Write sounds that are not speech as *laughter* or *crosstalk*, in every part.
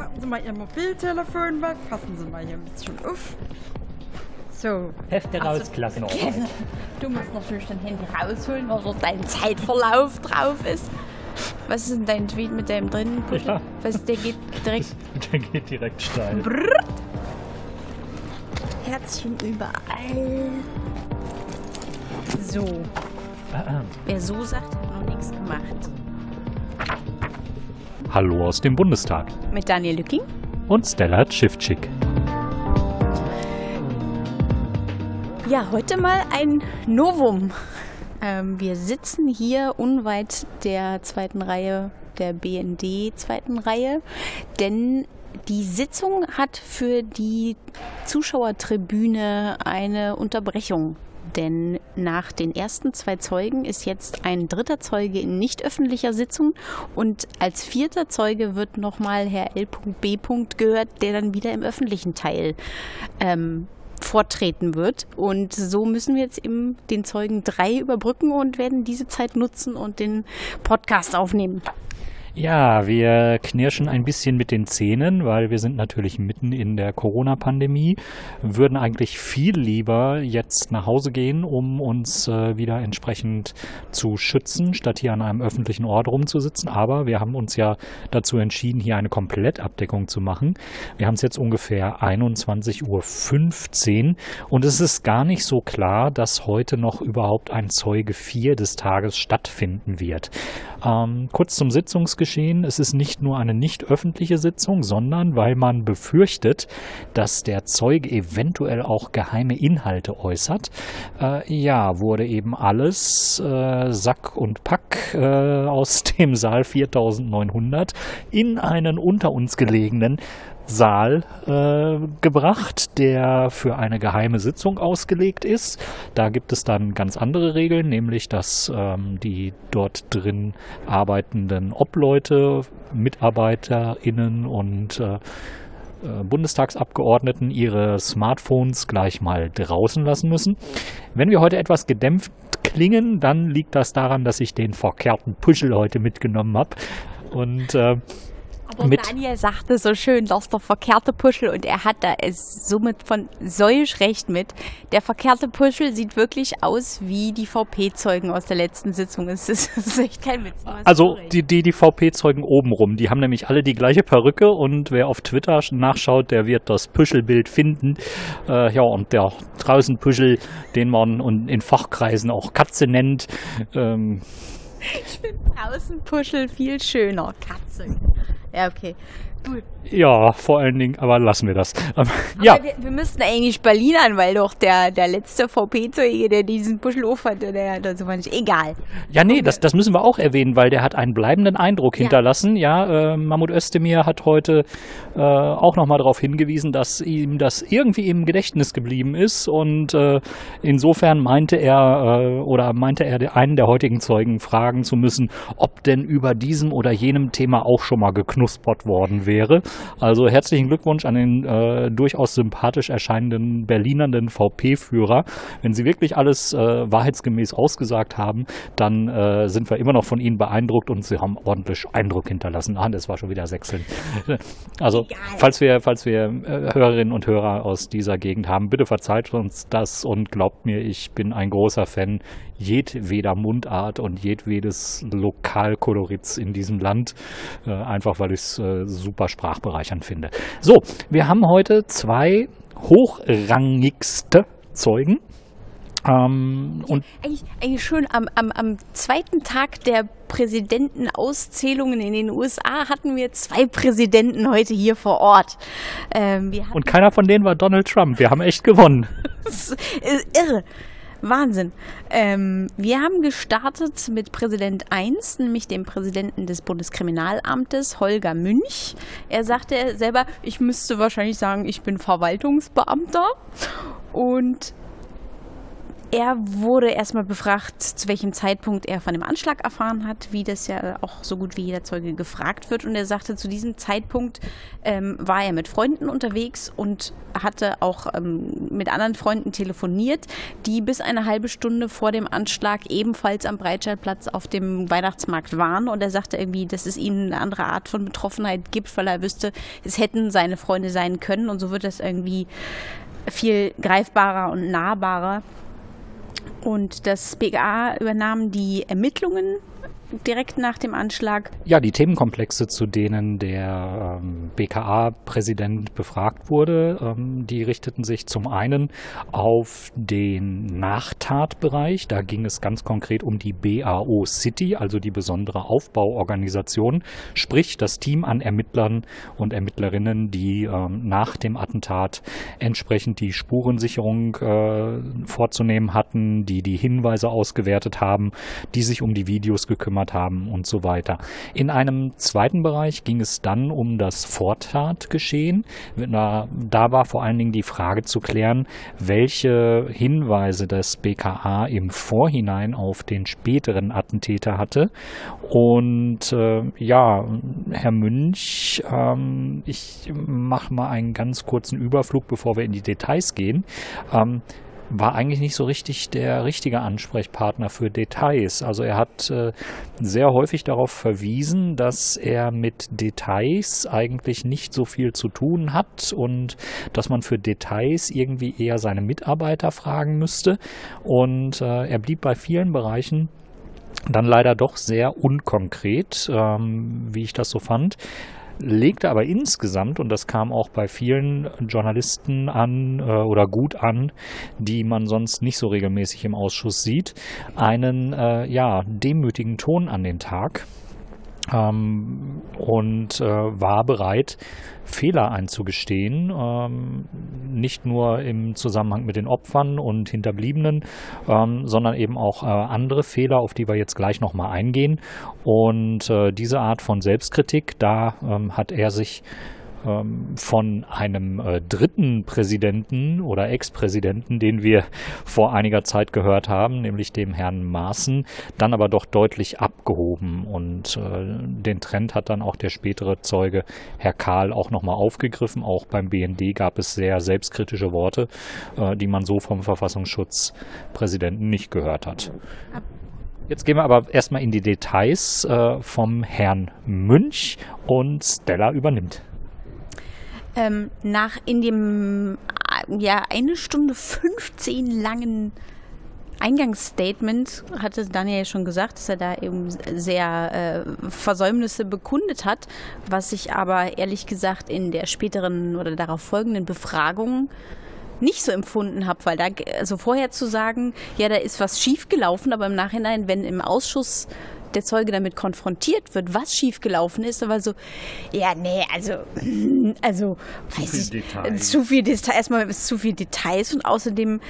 Packen Sie mal Ihr Mobiltelefon weg, passen Sie mal hier ein bisschen auf. So. Hefte rausklassen. Genau. Du musst natürlich dein Handy rausholen, weil dort dein Zeitverlauf drauf ist. Was ist denn dein Tweet mit dem drin? Ja. Was, der geht direkt. *laughs* Der geht direkt steil. Brrrt. Herzchen überall. So. Wer so sagt, hat noch nichts gemacht. Hallo aus dem Bundestag. Mit Daniel Lücking. Und Stella Schiffczyk. Ja, heute mal ein Novum. Ähm, wir sitzen hier unweit der zweiten Reihe, der BND zweiten Reihe, denn die Sitzung hat für die Zuschauertribüne eine Unterbrechung. Denn nach den ersten zwei Zeugen ist jetzt ein dritter Zeuge in nicht öffentlicher Sitzung und als vierter Zeuge wird nochmal Herr L.B. gehört, der dann wieder im öffentlichen Teil ähm, vortreten wird. Und so müssen wir jetzt eben den Zeugen drei überbrücken und werden diese Zeit nutzen und den Podcast aufnehmen. Ja, wir knirschen ein bisschen mit den Zähnen, weil wir sind natürlich mitten in der Corona-Pandemie, würden eigentlich viel lieber jetzt nach Hause gehen, um uns äh, wieder entsprechend zu schützen, statt hier an einem öffentlichen Ort rumzusitzen. Aber wir haben uns ja dazu entschieden, hier eine Komplettabdeckung zu machen. Wir haben es jetzt ungefähr 21.15 Uhr und es ist gar nicht so klar, dass heute noch überhaupt ein Zeuge 4 des Tages stattfinden wird. Ähm, kurz zum Sitzungsgeschehen. Es ist nicht nur eine nicht öffentliche Sitzung, sondern weil man befürchtet, dass der Zeuge eventuell auch geheime Inhalte äußert. Äh, ja, wurde eben alles äh, Sack und Pack äh, aus dem Saal 4900 in einen unter uns gelegenen Saal äh, gebracht, der für eine geheime Sitzung ausgelegt ist. Da gibt es dann ganz andere Regeln, nämlich dass ähm, die dort drin arbeitenden Obleute, MitarbeiterInnen und äh, äh, Bundestagsabgeordneten ihre Smartphones gleich mal draußen lassen müssen. Wenn wir heute etwas gedämpft klingen, dann liegt das daran, dass ich den verkehrten Puschel heute mitgenommen habe. Und äh, aber mit Daniel sagte so schön, dass der verkehrte Puschel und er hat da es somit von solch recht mit. Der verkehrte Puschel sieht wirklich aus wie die VP-Zeugen aus der letzten Sitzung. Es ist, *laughs* ist echt kein Witz. Also die, die, die VP-Zeugen obenrum, die haben nämlich alle die gleiche Perücke und wer auf Twitter nachschaut, der wird das Puschelbild finden. Äh, ja, und der draußen Puschel, den man in Fachkreisen auch Katze nennt, ähm, ich finde draußen Puschel viel schöner. Katze. Ja, okay. Ja, vor allen Dingen, aber lassen wir das. Ähm, ja. Wir, wir, müssten eigentlich Berlin an, weil doch der, der letzte VP-Zeuge, der diesen Puschelhof hatte, der hat so nicht. Egal. Ja, nee, das, das müssen wir auch erwähnen, weil der hat einen bleibenden Eindruck ja. hinterlassen. Ja, äh, Mahmoud Özdemir hat heute äh, auch nochmal darauf hingewiesen, dass ihm das irgendwie im Gedächtnis geblieben ist und äh, insofern meinte er äh, oder meinte er einen der heutigen Zeugen fragen zu müssen, ob denn über diesem oder jenem Thema auch schon mal geknuspert worden wäre. Also herzlichen Glückwunsch an den äh, durchaus sympathisch erscheinenden Berlinernden VP-Führer. Wenn Sie wirklich alles äh, wahrheitsgemäß ausgesagt haben, dann äh, sind wir immer noch von Ihnen beeindruckt und Sie haben ordentlich Eindruck hinterlassen. Ah, das war schon wieder Sechseln. *laughs* Also, falls wir, falls wir äh, Hörerinnen und Hörer aus dieser Gegend haben, bitte verzeiht uns das und glaubt mir, ich bin ein großer Fan jedweder Mundart und jedwedes Lokalkolorits in diesem Land, äh, einfach weil ich es äh, super sprachbereichernd finde. So, wir haben heute zwei hochrangigste Zeugen. Ähm, und eigentlich, eigentlich schön am, am, am zweiten Tag der Präsidentenauszählungen in den USA hatten wir zwei Präsidenten heute hier vor Ort. Ähm, und keiner von denen war Donald Trump. Wir haben echt gewonnen. *laughs* das ist irre. Wahnsinn. Ähm, wir haben gestartet mit Präsident 1, nämlich dem Präsidenten des Bundeskriminalamtes, Holger Münch. Er sagte selber, ich müsste wahrscheinlich sagen, ich bin Verwaltungsbeamter. Und er wurde erstmal befragt, zu welchem Zeitpunkt er von dem Anschlag erfahren hat, wie das ja auch so gut wie jeder Zeuge gefragt wird. Und er sagte, zu diesem Zeitpunkt ähm, war er mit Freunden unterwegs und hatte auch ähm, mit anderen Freunden telefoniert, die bis eine halbe Stunde vor dem Anschlag ebenfalls am Breitscheidplatz auf dem Weihnachtsmarkt waren. Und er sagte irgendwie, dass es ihm eine andere Art von Betroffenheit gibt, weil er wüsste, es hätten seine Freunde sein können. Und so wird das irgendwie viel greifbarer und nahbarer. Und das BGA übernahm die Ermittlungen direkt nach dem Anschlag. Ja, die Themenkomplexe, zu denen der ähm, BKA-Präsident befragt wurde, ähm, die richteten sich zum einen auf den Nachtatbereich. Da ging es ganz konkret um die BAO City, also die besondere Aufbauorganisation, sprich das Team an Ermittlern und Ermittlerinnen, die ähm, nach dem Attentat entsprechend die Spurensicherung äh, vorzunehmen hatten, die die Hinweise ausgewertet haben, die sich um die Videos gekümmert gekümmert haben und so weiter. In einem zweiten Bereich ging es dann um das Vortatgeschehen. Da, war vor allen Dingen die Frage zu klären, welche Hinweise das BKA im Vorhinein auf den späteren Attentäter hatte. Und äh, ja, Herr Münch, ähm, ich mache mal einen ganz kurzen Überflug, bevor wir in die Details gehen. Ähm, war eigentlich nicht so richtig der richtige Ansprechpartner für Details. Also er hat äh, sehr häufig darauf verwiesen, dass er mit Details eigentlich nicht so viel zu tun hat und dass man für Details irgendwie eher seine Mitarbeiter fragen müsste. Und äh, er blieb bei vielen Bereichen dann leider doch sehr unkonkret, ähm, wie ich das so fand legte aber insgesamt, und das kam auch bei vielen Journalisten an äh, oder gut an, die man sonst nicht so regelmäßig im Ausschuss sieht, einen äh, ja, demütigen Ton an den Tag ähm, und äh, war bereit, Fehler einzugestehen, ähm, nicht nur im Zusammenhang mit den Opfern und Hinterbliebenen, ähm, sondern eben auch äh, andere Fehler, auf die wir jetzt gleich nochmal eingehen. Und äh, diese Art von Selbstkritik, da ähm, hat er sich von einem äh, dritten Präsidenten oder Ex-Präsidenten, den wir vor einiger Zeit gehört haben, nämlich dem Herrn Maaßen, dann aber doch deutlich abgehoben. Und äh, den Trend hat dann auch der spätere Zeuge Herr Kahl auch nochmal aufgegriffen. Auch beim BND gab es sehr selbstkritische Worte, äh, die man so vom Verfassungsschutzpräsidenten nicht gehört hat. Jetzt gehen wir aber erstmal in die Details vom Herrn Münch und Stella übernimmt ähm, nach in dem ja eine Stunde 15 langen Eingangsstatement hatte Daniel ja schon gesagt, dass er da eben sehr äh, Versäumnisse bekundet hat, was ich aber ehrlich gesagt in der späteren oder darauf folgenden Befragung nicht so empfunden habe, weil da also vorher zu sagen, ja, da ist was schiefgelaufen, aber im Nachhinein, wenn im Ausschuss der Zeuge damit konfrontiert wird, was schiefgelaufen ist, aber so, ja, nee, also, *clears throat* also, zu weiß ich, Details. zu viel Details, erstmal zu viel Details und außerdem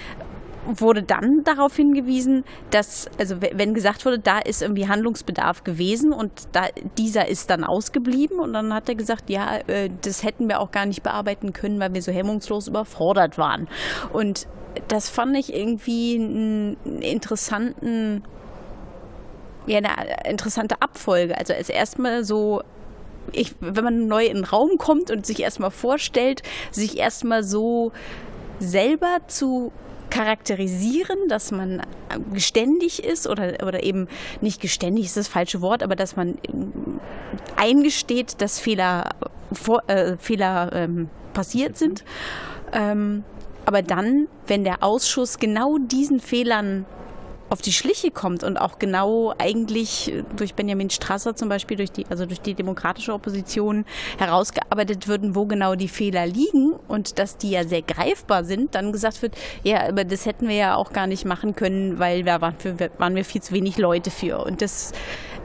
wurde dann darauf hingewiesen, dass, also wenn gesagt wurde, da ist irgendwie Handlungsbedarf gewesen und da, dieser ist dann ausgeblieben und dann hat er gesagt, ja, äh, das hätten wir auch gar nicht bearbeiten können, weil wir so hemmungslos überfordert waren. Und das fand ich irgendwie einen interessanten ja eine interessante Abfolge. Also es erstmal so ich, wenn man neu in den Raum kommt und sich erstmal vorstellt, sich erstmal so selber zu charakterisieren, dass man geständig ist oder, oder eben nicht geständig ist das falsche Wort, aber dass man eingesteht, dass Fehler, vor, äh, Fehler ähm, passiert sind. Ähm, aber dann, wenn der Ausschuss genau diesen Fehlern auf die Schliche kommt und auch genau eigentlich durch Benjamin Strasser zum Beispiel, durch die, also durch die demokratische Opposition herausgearbeitet würden, wo genau die Fehler liegen und dass die ja sehr greifbar sind, dann gesagt wird, ja, aber das hätten wir ja auch gar nicht machen können, weil da waren, wir, waren wir viel zu wenig Leute für. Und das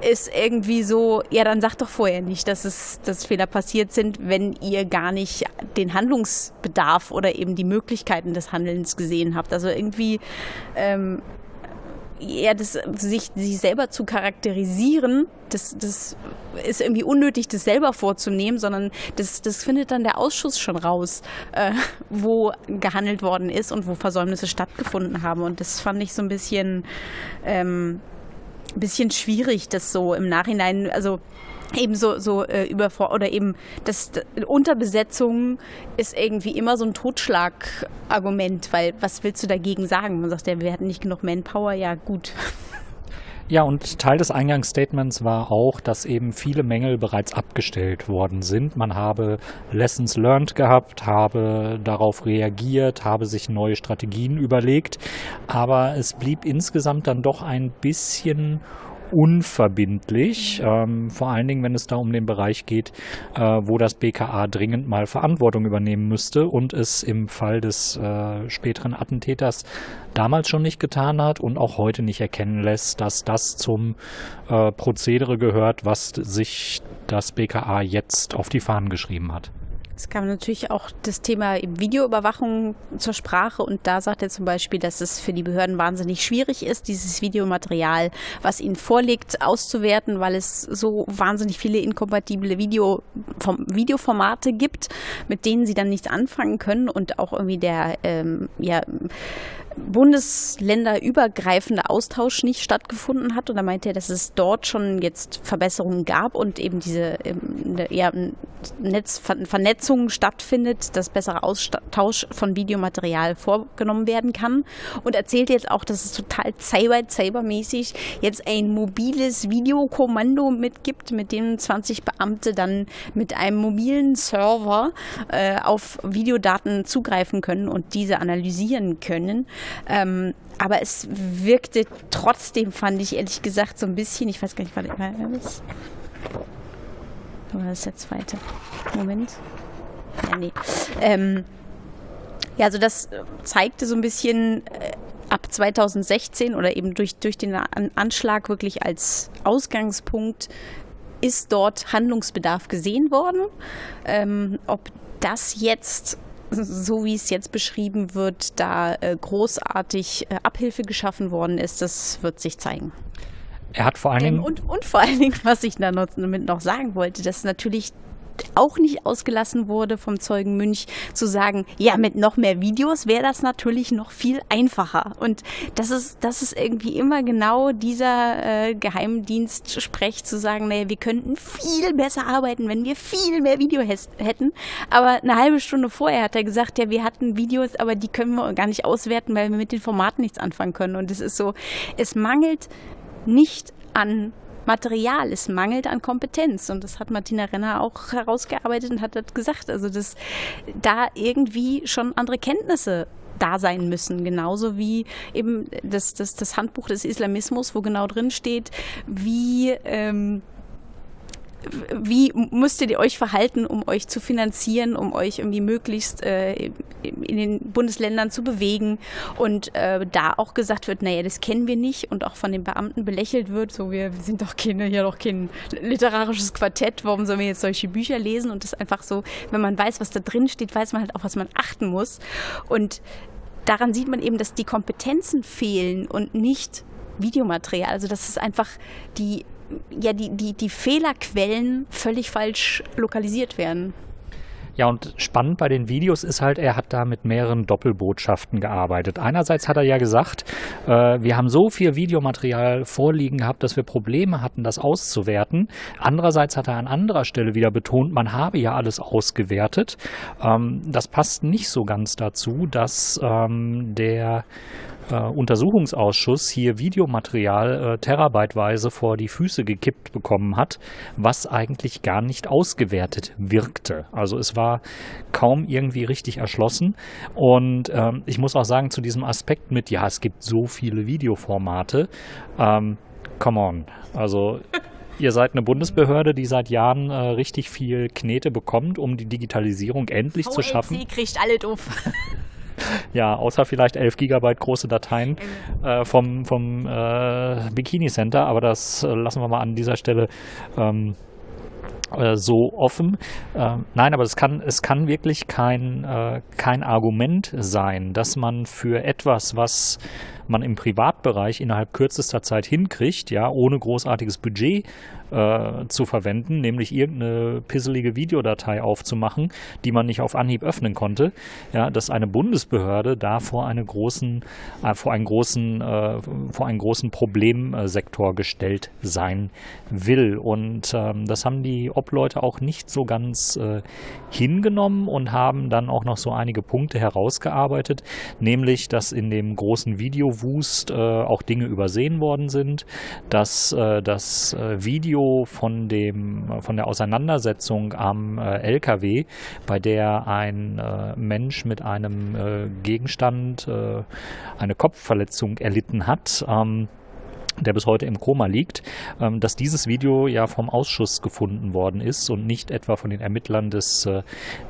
ist irgendwie so, ja, dann sagt doch vorher nicht, dass es, dass Fehler passiert sind, wenn ihr gar nicht den Handlungsbedarf oder eben die Möglichkeiten des Handelns gesehen habt. Also irgendwie ähm, ja, das, sich, sich selber zu charakterisieren, das, das ist irgendwie unnötig, das selber vorzunehmen, sondern das, das findet dann der Ausschuss schon raus, äh, wo gehandelt worden ist und wo Versäumnisse stattgefunden haben. Und das fand ich so ein bisschen, ähm, bisschen schwierig, das so im Nachhinein, also eben so, so äh, über oder eben das, Unterbesetzung ist irgendwie immer so ein Totschlagargument, weil was willst du dagegen sagen? Man sagt ja, wir hatten nicht genug Manpower, ja gut. Ja, und Teil des Eingangsstatements war auch, dass eben viele Mängel bereits abgestellt worden sind. Man habe Lessons learned gehabt, habe darauf reagiert, habe sich neue Strategien überlegt, aber es blieb insgesamt dann doch ein bisschen unverbindlich, ähm, vor allen Dingen, wenn es da um den Bereich geht, äh, wo das BKA dringend mal Verantwortung übernehmen müsste und es im Fall des äh, späteren Attentäters damals schon nicht getan hat und auch heute nicht erkennen lässt, dass das zum äh, Prozedere gehört, was sich das BKA jetzt auf die Fahnen geschrieben hat. Es kam natürlich auch das Thema Videoüberwachung zur Sprache und da sagt er zum Beispiel, dass es für die Behörden wahnsinnig schwierig ist, dieses Videomaterial, was ihnen vorliegt, auszuwerten, weil es so wahnsinnig viele inkompatible Video, Videoformate gibt, mit denen sie dann nichts anfangen können und auch irgendwie der ähm, ja, bundesländerübergreifende Austausch nicht stattgefunden hat. Und da meinte er, dass es dort schon jetzt Verbesserungen gab und eben diese ähm, ja, Netz, Vernetzung stattfindet, dass besserer Austausch von Videomaterial vorgenommen werden kann. Und erzählt jetzt auch, dass es total cyber-cybermäßig jetzt ein mobiles Videokommando mitgibt, mit dem 20 Beamte dann mit einem mobilen Server äh, auf Videodaten zugreifen können und diese analysieren können. Ähm, aber es wirkte trotzdem, fand ich ehrlich gesagt, so ein bisschen, ich weiß gar nicht, war das? Oder ist der zweite? Moment. Ja, nee. Ähm, ja, also das zeigte so ein bisschen äh, ab 2016 oder eben durch, durch den Anschlag wirklich als Ausgangspunkt ist dort Handlungsbedarf gesehen worden. Ähm, ob das jetzt so wie es jetzt beschrieben wird, da äh, großartig äh, Abhilfe geschaffen worden ist, das wird sich zeigen. Er hat vor allen Dingen. Und, und vor allen Dingen, was ich da noch, noch sagen wollte, dass natürlich auch nicht ausgelassen wurde vom Zeugen Münch zu sagen, ja, mit noch mehr Videos wäre das natürlich noch viel einfacher. Und das ist, das ist irgendwie immer genau dieser äh, Geheimdienst-Sprech zu sagen, naja, wir könnten viel besser arbeiten, wenn wir viel mehr Video hätten. Aber eine halbe Stunde vorher hat er gesagt, ja, wir hatten Videos, aber die können wir gar nicht auswerten, weil wir mit den Formaten nichts anfangen können. Und es ist so, es mangelt nicht an Material, es mangelt an Kompetenz. Und das hat Martina Renner auch herausgearbeitet und hat gesagt. Also, dass da irgendwie schon andere Kenntnisse da sein müssen, genauso wie eben das, das, das Handbuch des Islamismus, wo genau drin steht, wie ähm, wie müsstet ihr euch verhalten, um euch zu finanzieren, um euch irgendwie möglichst äh, in den Bundesländern zu bewegen? Und äh, da auch gesagt wird, naja, das kennen wir nicht und auch von den Beamten belächelt wird, so wir, sind doch keine, hier doch kein literarisches Quartett, warum sollen wir jetzt solche Bücher lesen? Und das einfach so, wenn man weiß, was da drin steht, weiß man halt auch, was man achten muss. Und daran sieht man eben, dass die Kompetenzen fehlen und nicht Videomaterial. Also das ist einfach die ja, die, die, die Fehlerquellen völlig falsch lokalisiert werden. Ja, und spannend bei den Videos ist halt, er hat da mit mehreren Doppelbotschaften gearbeitet. Einerseits hat er ja gesagt, äh, wir haben so viel Videomaterial vorliegen gehabt, dass wir Probleme hatten, das auszuwerten. Andererseits hat er an anderer Stelle wieder betont, man habe ja alles ausgewertet. Ähm, das passt nicht so ganz dazu, dass ähm, der äh, Untersuchungsausschuss hier Videomaterial äh, terabyteweise vor die Füße gekippt bekommen hat, was eigentlich gar nicht ausgewertet wirkte. Also es war kaum irgendwie richtig erschlossen. Und ähm, ich muss auch sagen, zu diesem Aspekt mit, ja, es gibt so viele Videoformate, ähm, come on. Also Ihr seid eine Bundesbehörde, die seit Jahren äh, richtig viel Knete bekommt, um die Digitalisierung endlich VLC zu schaffen. kriegt alle doof. Ja, außer vielleicht 11 Gigabyte große Dateien äh, vom, vom äh, Bikini Center, aber das äh, lassen wir mal an dieser Stelle ähm, äh, so offen. Ähm, nein, aber es kann, es kann wirklich kein, äh, kein Argument sein, dass man für etwas, was man im Privatbereich innerhalb kürzester Zeit hinkriegt, ja, ohne großartiges Budget äh, zu verwenden, nämlich irgendeine pisselige Videodatei aufzumachen, die man nicht auf Anhieb öffnen konnte, ja, dass eine Bundesbehörde da vor eine großen, äh, vor einen großen, äh, vor einen großen Problemsektor gestellt sein will. Und ähm, das haben die Obleute auch nicht so ganz äh, hingenommen und haben dann auch noch so einige Punkte herausgearbeitet, nämlich, dass in dem großen Videowust äh, auch Dinge übersehen worden sind, dass äh, das äh, Video von dem von der Auseinandersetzung am äh, LKW, bei der ein äh, Mensch mit einem Gegenstand eine Kopfverletzung erlitten hat, ähm, der bis heute im Koma liegt, ähm, dass dieses Video ja vom Ausschuss gefunden worden ist und nicht etwa von den Ermittlern des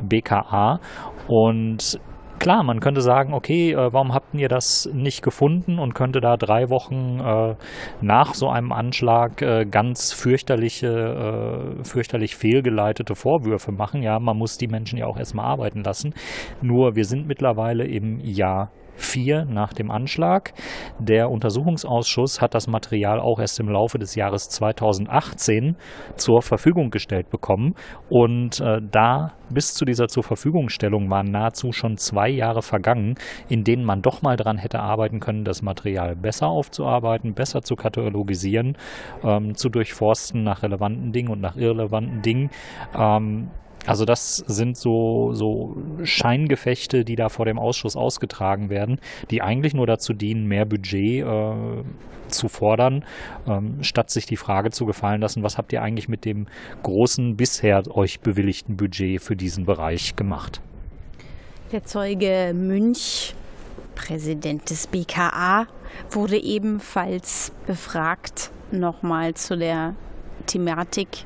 BKA. Und klar, man könnte sagen, okay, äh, warum habt ihr das nicht gefunden und könnte da drei Wochen äh, nach so einem Anschlag äh, ganz fürchterliche, fürchterlich fehlgeleitete Vorwürfe machen. Ja, man muss die Menschen ja auch erstmal arbeiten lassen. Nur wir sind mittlerweile im Jahr 4 nach dem Anschlag. Der Untersuchungsausschuss hat das Material auch erst im Laufe des Jahres 2018 zur Verfügung gestellt bekommen. Und äh, da bis zu dieser zur Verfügungstellung waren nahezu schon zwei Jahre vergangen, in denen man doch mal dran hätte arbeiten können, das Material besser aufzuarbeiten, besser zu katalogisieren, ähm, zu durchforsten nach relevanten Dingen und nach irrelevanten Dingen. Ähm, also das sind so, so Scheingefechte, die da vor dem Ausschuss ausgetragen werden, die eigentlich nur dazu dienen, mehr Budget äh, zu fordern, ähm, statt sich die Frage zu gefallen lassen, was habt ihr eigentlich mit dem großen bisher euch bewilligten Budget für diesen Bereich gemacht? Der Zeuge Münch, Präsident des BKA, wurde ebenfalls befragt, nochmal zu der Thematik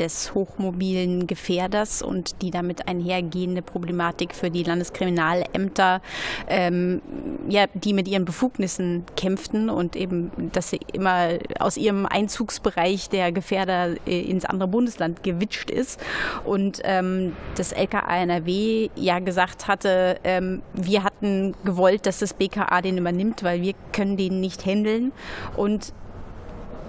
des hochmobilen Gefährders und die damit einhergehende Problematik für die Landeskriminalämter, ähm, ja, die mit ihren Befugnissen kämpften und eben, dass sie immer aus ihrem Einzugsbereich der Gefährder äh, ins andere Bundesland gewitscht ist. Und ähm, das LKA NRW ja gesagt hatte, ähm, wir hatten gewollt, dass das BKA den übernimmt, weil wir können den nicht handeln. Und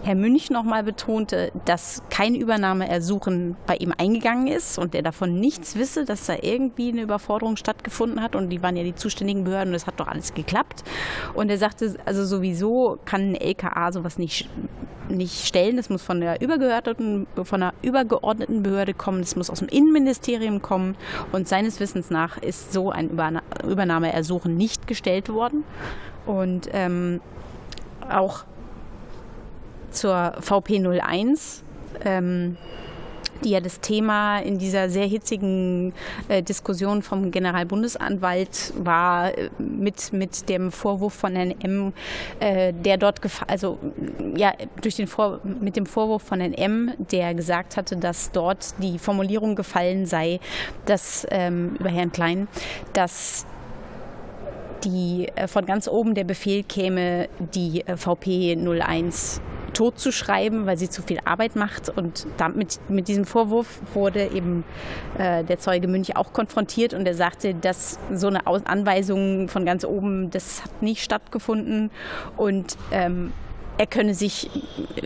Herr Münch nochmal betonte, dass kein Übernahmeersuchen bei ihm eingegangen ist und er davon nichts wisse, dass da irgendwie eine Überforderung stattgefunden hat und die waren ja die zuständigen Behörden und es hat doch alles geklappt. Und er sagte, also sowieso kann ein LKA sowas nicht, nicht stellen. Es muss von der übergeordneten, von der übergeordneten Behörde kommen, es muss aus dem Innenministerium kommen und seines Wissens nach ist so ein Übernahmeersuchen nicht gestellt worden. Und ähm, auch zur VP01. Ähm, die ja das Thema in dieser sehr hitzigen äh, Diskussion vom Generalbundesanwalt war, äh, mit, mit dem Vorwurf von NM, äh, der dort, also ja, durch den Vor mit dem Vorwurf von NM, der gesagt hatte, dass dort die Formulierung gefallen sei, dass ähm, über Herrn Klein, dass die äh, von ganz oben der Befehl käme, die äh, VP 01 totzuschreiben, weil sie zu viel Arbeit macht. Und damit, mit diesem Vorwurf wurde eben äh, der Zeuge Münch auch konfrontiert und er sagte, dass so eine Anweisung von ganz oben, das hat nicht stattgefunden. Und ähm, er könne sich,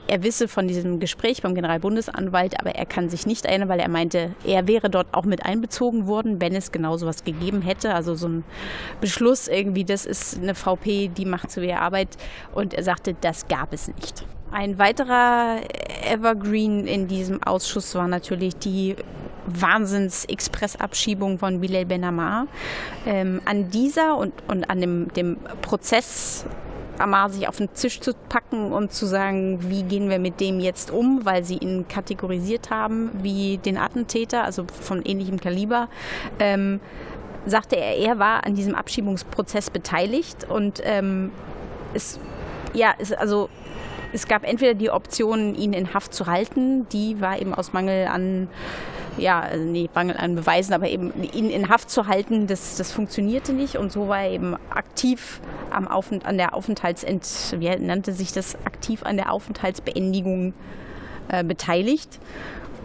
er wisse von diesem Gespräch beim Generalbundesanwalt, aber er kann sich nicht erinnern, weil er meinte, er wäre dort auch mit einbezogen worden, wenn es genau sowas gegeben hätte. Also so ein Beschluss irgendwie, das ist eine VP, die macht so ihre Arbeit. Und er sagte, das gab es nicht. Ein weiterer Evergreen in diesem Ausschuss war natürlich die Wahnsinns-Expressabschiebung von Bilal Benamar. Ähm, an dieser und, und an dem, dem Prozess Amar sich auf den Tisch zu packen und zu sagen, wie gehen wir mit dem jetzt um, weil sie ihn kategorisiert haben wie den Attentäter, also von ähnlichem Kaliber. Ähm, sagte er, er war an diesem Abschiebungsprozess beteiligt und ähm, es, ja, es, also es gab entweder die Option, ihn in Haft zu halten, die war eben aus Mangel an, ja, also nee, Mangel an Beweisen, aber eben ihn in Haft zu halten, das, das funktionierte nicht und so war er eben aktiv am Aufent an der Aufenthaltsent, wie nannte sich das, aktiv an der Aufenthaltsbeendigung äh, beteiligt.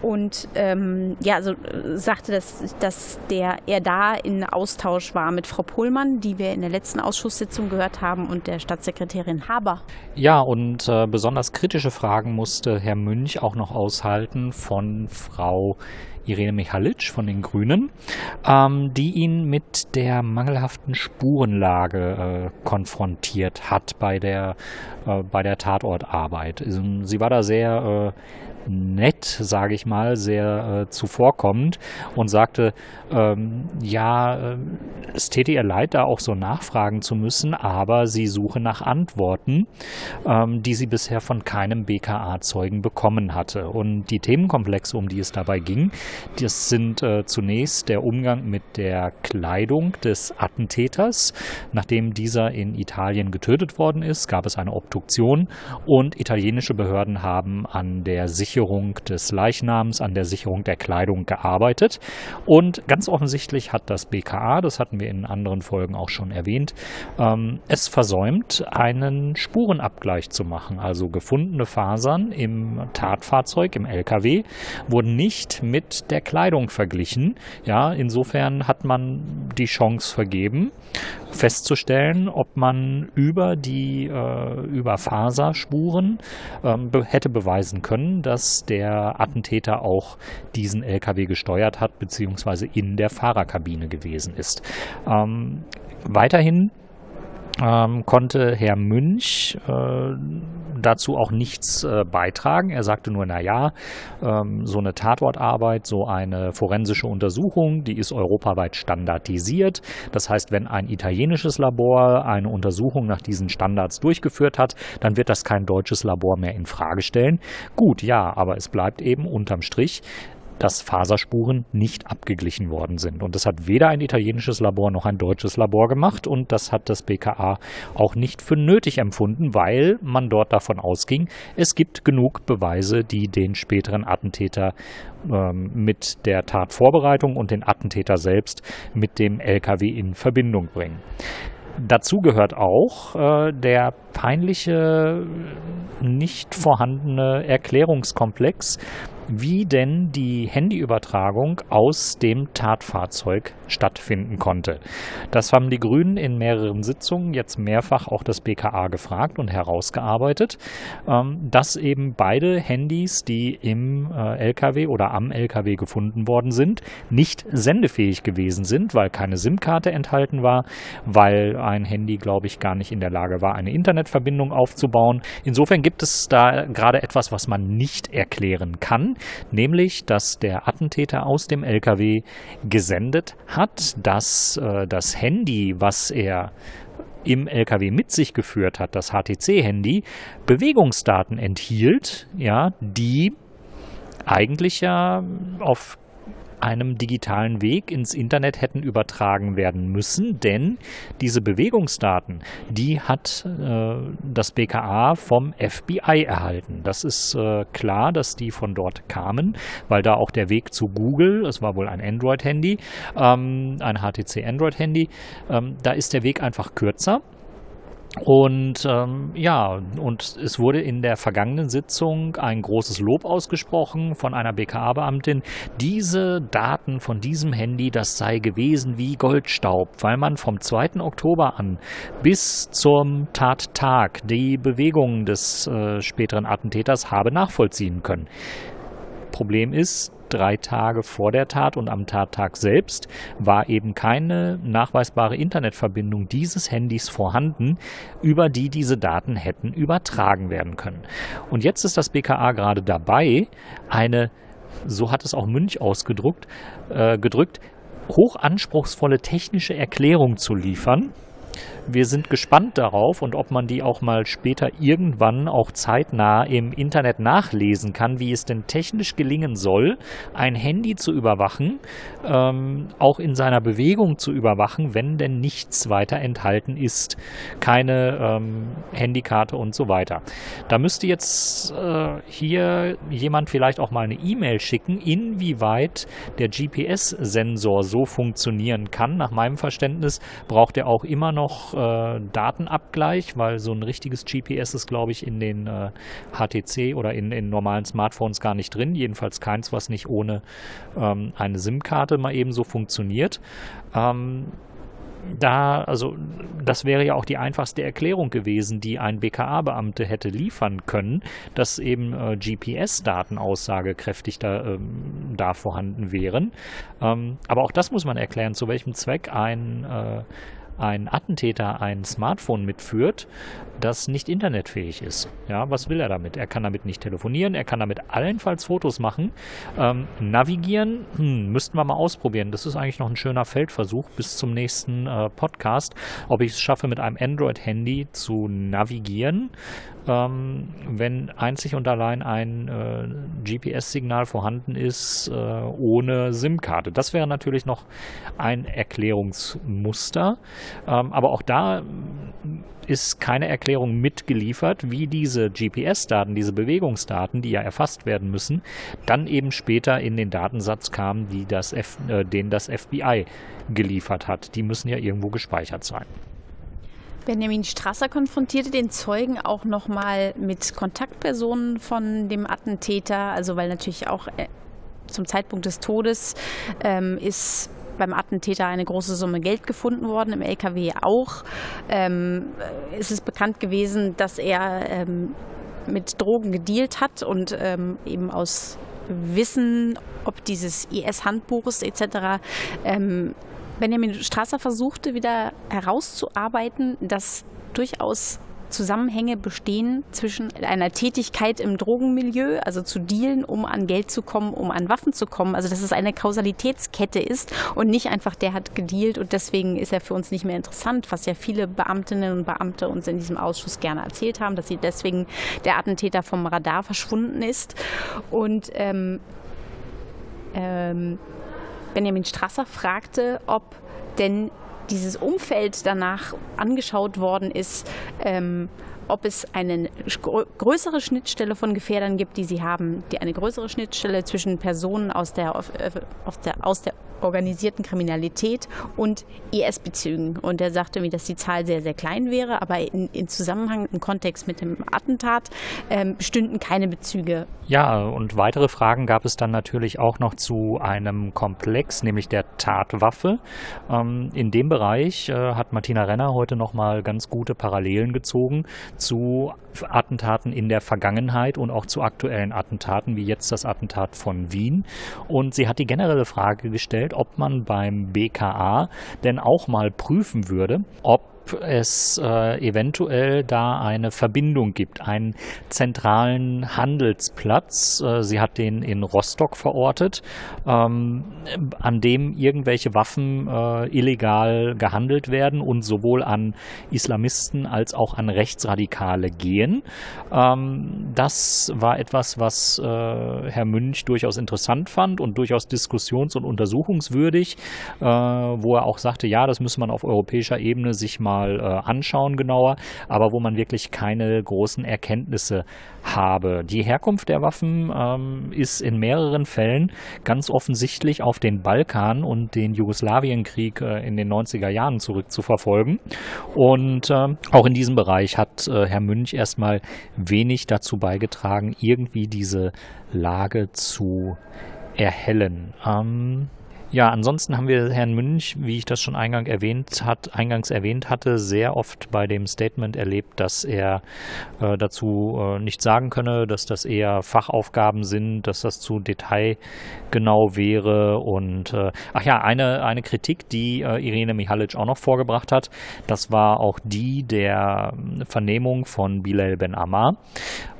und ähm, ja, also sagte, dass, dass der, er da in Austausch war mit Frau Pohlmann, die wir in der letzten Ausschusssitzung gehört haben, und der Staatssekretärin Haber. Ja, und äh, besonders kritische Fragen musste Herr Münch auch noch aushalten von Frau Irene Michalic von den Grünen, ähm, die ihn mit der mangelhaften Spurenlage äh, konfrontiert hat bei der, äh, bei der Tatortarbeit. Also, sie war da sehr äh, nett, sage ich mal, sehr äh, zuvorkommend und sagte, ähm, ja, äh, es täte ihr leid, da auch so nachfragen zu müssen, aber sie suche nach Antworten, ähm, die sie bisher von keinem BKA-Zeugen bekommen hatte. Und die Themenkomplexe, um die es dabei ging, das sind äh, zunächst der Umgang mit der Kleidung des Attentäters. Nachdem dieser in Italien getötet worden ist, gab es eine Obduktion und italienische Behörden haben an der Sicherung des Leichnams, an der Sicherung der Kleidung gearbeitet. Und ganz offensichtlich hat das BKA, das hatten wir in anderen Folgen auch schon erwähnt, ähm, es versäumt, einen Spurenabgleich zu machen. Also gefundene Fasern im Tatfahrzeug, im LKW, wurden nicht mit der Kleidung verglichen. Ja, insofern hat man die Chance vergeben, festzustellen, ob man über die äh, über Faserspuren ähm, be hätte beweisen können, dass der Attentäter auch diesen LKW gesteuert hat beziehungsweise in der Fahrerkabine gewesen ist. Ähm, weiterhin ähm, konnte Herr Münch äh, dazu auch nichts äh, beitragen. Er sagte nur, na ja, ähm, so eine Tatortarbeit, so eine forensische Untersuchung, die ist europaweit standardisiert. Das heißt, wenn ein italienisches Labor eine Untersuchung nach diesen Standards durchgeführt hat, dann wird das kein deutsches Labor mehr in Frage stellen. Gut, ja, aber es bleibt eben unterm Strich dass Faserspuren nicht abgeglichen worden sind. Und das hat weder ein italienisches Labor noch ein deutsches Labor gemacht und das hat das BKA auch nicht für nötig empfunden, weil man dort davon ausging, es gibt genug Beweise, die den späteren Attentäter ähm, mit der Tatvorbereitung und den Attentäter selbst mit dem LKW in Verbindung bringen. Dazu gehört auch äh, der peinliche, nicht vorhandene Erklärungskomplex, wie denn die Handyübertragung aus dem Tatfahrzeug stattfinden konnte. Das haben die Grünen in mehreren Sitzungen jetzt mehrfach auch das BKA gefragt und herausgearbeitet, ähm, dass eben beide Handys, die im äh, LKW oder am LKW gefunden worden sind, nicht sendefähig gewesen sind, weil keine SIM-Karte enthalten war, weil ein Handy, glaube ich, gar nicht in der Lage war, eine Internetverbindung aufzubauen. Insofern gibt es da gerade etwas, was man nicht erklären kann nämlich dass der Attentäter aus dem LKW gesendet hat, dass äh, das Handy, was er im LKW mit sich geführt hat, das HTC-Handy, Bewegungsdaten enthielt, ja, die eigentlich ja auf einem digitalen Weg ins Internet hätten übertragen werden müssen, denn diese Bewegungsdaten, die hat äh, das BKA vom FBI erhalten. Das ist äh, klar, dass die von dort kamen, weil da auch der Weg zu Google, es war wohl ein Android-Handy, ähm, ein HTC Android-Handy, ähm, da ist der Weg einfach kürzer. Und ähm, ja, und es wurde in der vergangenen Sitzung ein großes Lob ausgesprochen von einer BKA-Beamtin. Diese Daten von diesem Handy, das sei gewesen wie Goldstaub, weil man vom 2. Oktober an bis zum Tattag die Bewegungen des äh, späteren Attentäters habe nachvollziehen können. Problem ist, drei Tage vor der Tat und am Tattag selbst war eben keine nachweisbare Internetverbindung dieses Handys vorhanden, über die diese Daten hätten übertragen werden können. Und jetzt ist das BKA gerade dabei, eine, so hat es auch Münch ausgedrückt, äh, gedrückt, hochanspruchsvolle technische Erklärung zu liefern, wir sind gespannt darauf und ob man die auch mal später irgendwann auch zeitnah im Internet nachlesen kann, wie es denn technisch gelingen soll, ein Handy zu überwachen, ähm, auch in seiner Bewegung zu überwachen, wenn denn nichts weiter enthalten ist, keine ähm, Handykarte und so weiter. Da müsste jetzt äh, hier jemand vielleicht auch mal eine E-Mail schicken, inwieweit der GPS-Sensor so funktionieren kann. Nach meinem Verständnis braucht er auch immer noch äh, Datenabgleich, weil so ein richtiges GPS ist, glaube ich, in den äh, HTC oder in, in normalen Smartphones gar nicht drin. Jedenfalls keins, was nicht ohne ähm, eine SIM-Karte mal eben so funktioniert. Ähm, da, also das wäre ja auch die einfachste Erklärung gewesen, die ein BKA-Beamte hätte liefern können, dass eben äh, GPS-Daten aussagekräftig da, ähm, da vorhanden wären. Ähm, aber auch das muss man erklären, zu welchem Zweck ein äh, ein Attentäter ein Smartphone mitführt, das nicht internetfähig ist. Ja, was will er damit? Er kann damit nicht telefonieren, er kann damit allenfalls Fotos machen. Ähm, navigieren, hm, müssten wir mal ausprobieren. Das ist eigentlich noch ein schöner Feldversuch bis zum nächsten äh, Podcast, ob ich es schaffe, mit einem Android-Handy zu navigieren ähm, wenn einzig und allein ein äh, GPS-Signal vorhanden ist äh, ohne SIM-Karte. Das wäre natürlich noch ein Erklärungsmuster, ähm, aber auch da ist keine Erklärung mitgeliefert, wie diese GPS-Daten, diese Bewegungsdaten, die ja erfasst werden müssen, dann eben später in den Datensatz kamen, die das F, äh, den das FBI geliefert hat. Die müssen ja irgendwo gespeichert sein. Benjamin Strasser konfrontierte den Zeugen auch nochmal mit Kontaktpersonen von dem Attentäter, also weil natürlich auch äh, zum Zeitpunkt des Todes ähm, ist beim Attentäter eine große Summe Geld gefunden worden, im LKW auch. Ähm, es ist bekannt gewesen, dass er ähm, mit Drogen gedealt hat und ähm, eben aus Wissen, ob dieses IS-Handbuches etc. Ähm, Benjamin Strasser versuchte wieder herauszuarbeiten, dass durchaus Zusammenhänge bestehen zwischen einer Tätigkeit im Drogenmilieu, also zu dealen, um an Geld zu kommen, um an Waffen zu kommen. Also dass es eine Kausalitätskette ist und nicht einfach der hat gedealt und deswegen ist er für uns nicht mehr interessant, was ja viele Beamtinnen und Beamte uns in diesem Ausschuss gerne erzählt haben, dass sie deswegen der Attentäter vom Radar verschwunden ist. Und ähm, ähm, Benjamin Strasser fragte, ob denn dieses Umfeld danach angeschaut worden ist, ähm, ob es eine größere Schnittstelle von Gefährdern gibt, die sie haben, die eine größere Schnittstelle zwischen Personen aus der, aus der, aus der organisierten Kriminalität und IS-Bezügen. Und er sagte mir, dass die Zahl sehr, sehr klein wäre, aber in, in Zusammenhang, im Kontext mit dem Attentat ähm, stünden keine Bezüge. Ja, und weitere Fragen gab es dann natürlich auch noch zu einem Komplex, nämlich der Tatwaffe. Ähm, in dem Bereich äh, hat Martina Renner heute nochmal ganz gute Parallelen gezogen zu Attentaten in der Vergangenheit und auch zu aktuellen Attentaten, wie jetzt das Attentat von Wien. Und sie hat die generelle Frage gestellt, ob man beim BKA denn auch mal prüfen würde, ob es äh, eventuell da eine Verbindung gibt, einen zentralen Handelsplatz. Äh, sie hat den in Rostock verortet, ähm, an dem irgendwelche Waffen äh, illegal gehandelt werden und sowohl an Islamisten als auch an Rechtsradikale gehen. Ähm, das war etwas, was äh, Herr Münch durchaus interessant fand und durchaus diskussions- und untersuchungswürdig, äh, wo er auch sagte, ja, das müsse man auf europäischer Ebene sich mal mal äh, anschauen genauer, aber wo man wirklich keine großen Erkenntnisse habe. Die Herkunft der Waffen ähm, ist in mehreren Fällen ganz offensichtlich auf den Balkan und den Jugoslawienkrieg äh, in den 90er Jahren zurückzuverfolgen. Und äh, auch in diesem Bereich hat äh, Herr Münch erstmal wenig dazu beigetragen, irgendwie diese Lage zu erhellen. Ähm, ja, ansonsten haben wir Herrn Münch, wie ich das schon eingang erwähnt hat, eingangs erwähnt hatte, sehr oft bei dem Statement erlebt, dass er äh, dazu äh, nichts sagen könne, dass das eher Fachaufgaben sind, dass das zu detailgenau wäre. Und äh, ach ja, eine, eine Kritik, die äh, Irene Mihalic auch noch vorgebracht hat, das war auch die der Vernehmung von Bilal Ben Ammar.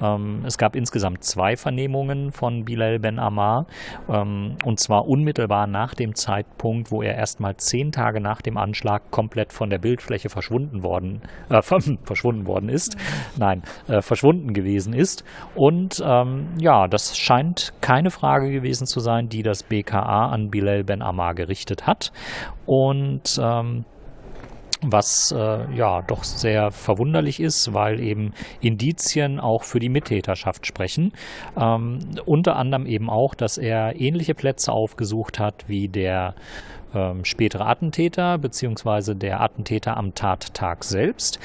Ähm, es gab insgesamt zwei Vernehmungen von Bilal Ben Ammar, ähm, und zwar unmittelbar nach dem Zeitpunkt, wo er erstmal zehn Tage nach dem Anschlag komplett von der Bildfläche verschwunden worden, äh, *laughs* verschwunden worden ist. Nein, äh, verschwunden gewesen ist. Und ähm, ja, das scheint keine Frage gewesen zu sein, die das BKA an Bilal Ben Ammar gerichtet hat. Und ähm, was äh, ja doch sehr verwunderlich ist, weil eben Indizien auch für die Mittäterschaft sprechen. Ähm, unter anderem eben auch, dass er ähnliche Plätze aufgesucht hat wie der ähm, spätere Attentäter beziehungsweise der Attentäter am Tattag selbst.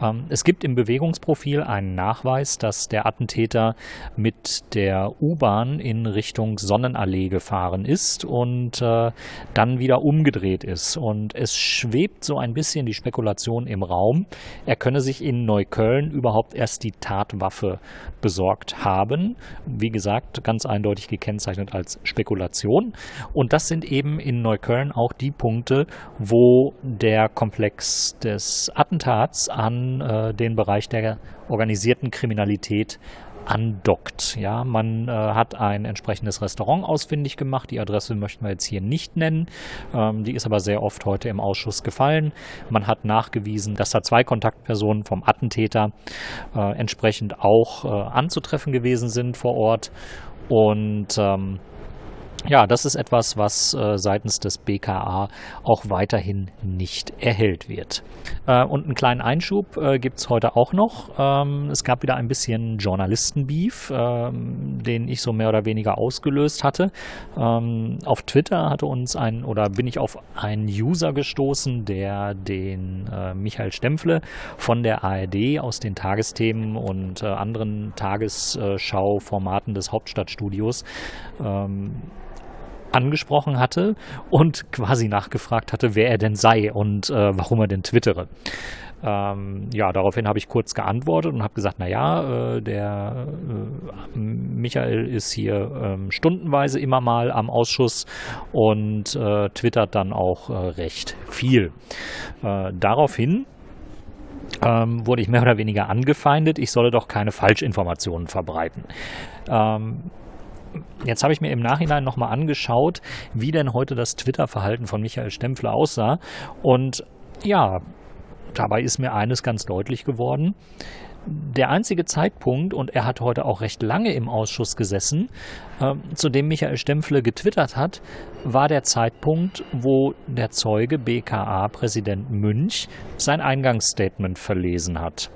Ähm, es gibt im Bewegungsprofil einen Nachweis, dass der Attentäter mit der U-Bahn in Richtung Sonnenallee gefahren ist und äh, dann wieder umgedreht ist. Und es schwebt so ein bisschen die Spekulation im Raum, er könne sich in Neukölln überhaupt erst die Tatwaffe besorgt haben. Wie gesagt, ganz eindeutig gekennzeichnet als Spekulation. Und das sind eben in Neukölln auch die Punkte, wo der Komplex des Attentats äh, den Bereich der organisierten Kriminalität andockt. Ja, man äh, hat ein entsprechendes Restaurant ausfindig gemacht. Die Adresse möchten wir jetzt hier nicht nennen. Ähm, die ist aber sehr oft heute im Ausschuss gefallen. Man hat nachgewiesen, dass da zwei Kontaktpersonen vom Attentäter äh, entsprechend auch äh, anzutreffen gewesen sind vor Ort. Und ähm, ja, das ist etwas, was äh, seitens des BKA auch weiterhin nicht erhellt wird. Äh, und einen kleinen Einschub äh, gibt es heute auch noch. Ähm, es gab wieder ein bisschen Journalistenbeef, ähm, den ich so mehr oder weniger ausgelöst hatte. Ähm, auf Twitter hatte uns ein oder bin ich auf einen User gestoßen, der den äh, Michael Stempfle von der ARD aus den Tagesthemen und äh, anderen Tagesschau-Formaten des Hauptstadtstudios ähm, angesprochen hatte und quasi nachgefragt hatte, wer er denn sei und äh, warum er denn twittere. Ähm, ja, daraufhin habe ich kurz geantwortet und habe gesagt, naja, äh, der äh, Michael ist hier äh, stundenweise immer mal am Ausschuss und äh, twittert dann auch äh, recht viel. Äh, daraufhin ähm, wurde ich mehr oder weniger angefeindet, ich solle doch keine Falschinformationen verbreiten. Ähm, Jetzt habe ich mir im Nachhinein nochmal angeschaut, wie denn heute das Twitter-Verhalten von Michael Stempfler aussah. Und ja, dabei ist mir eines ganz deutlich geworden. Der einzige Zeitpunkt, und er hat heute auch recht lange im Ausschuss gesessen, äh, zu dem Michael Stempfle getwittert hat, war der Zeitpunkt, wo der Zeuge BKA-Präsident Münch sein Eingangsstatement verlesen hat.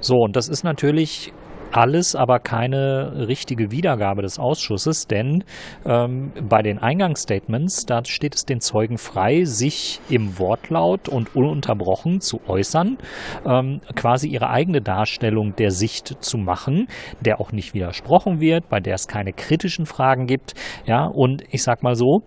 So, und das ist natürlich alles aber keine richtige Wiedergabe des Ausschusses, denn ähm, bei den Eingangsstatements, da steht es den Zeugen frei, sich im Wortlaut und ununterbrochen zu äußern, ähm, quasi ihre eigene Darstellung der Sicht zu machen, der auch nicht widersprochen wird, bei der es keine kritischen Fragen gibt. Ja, und ich sag mal so,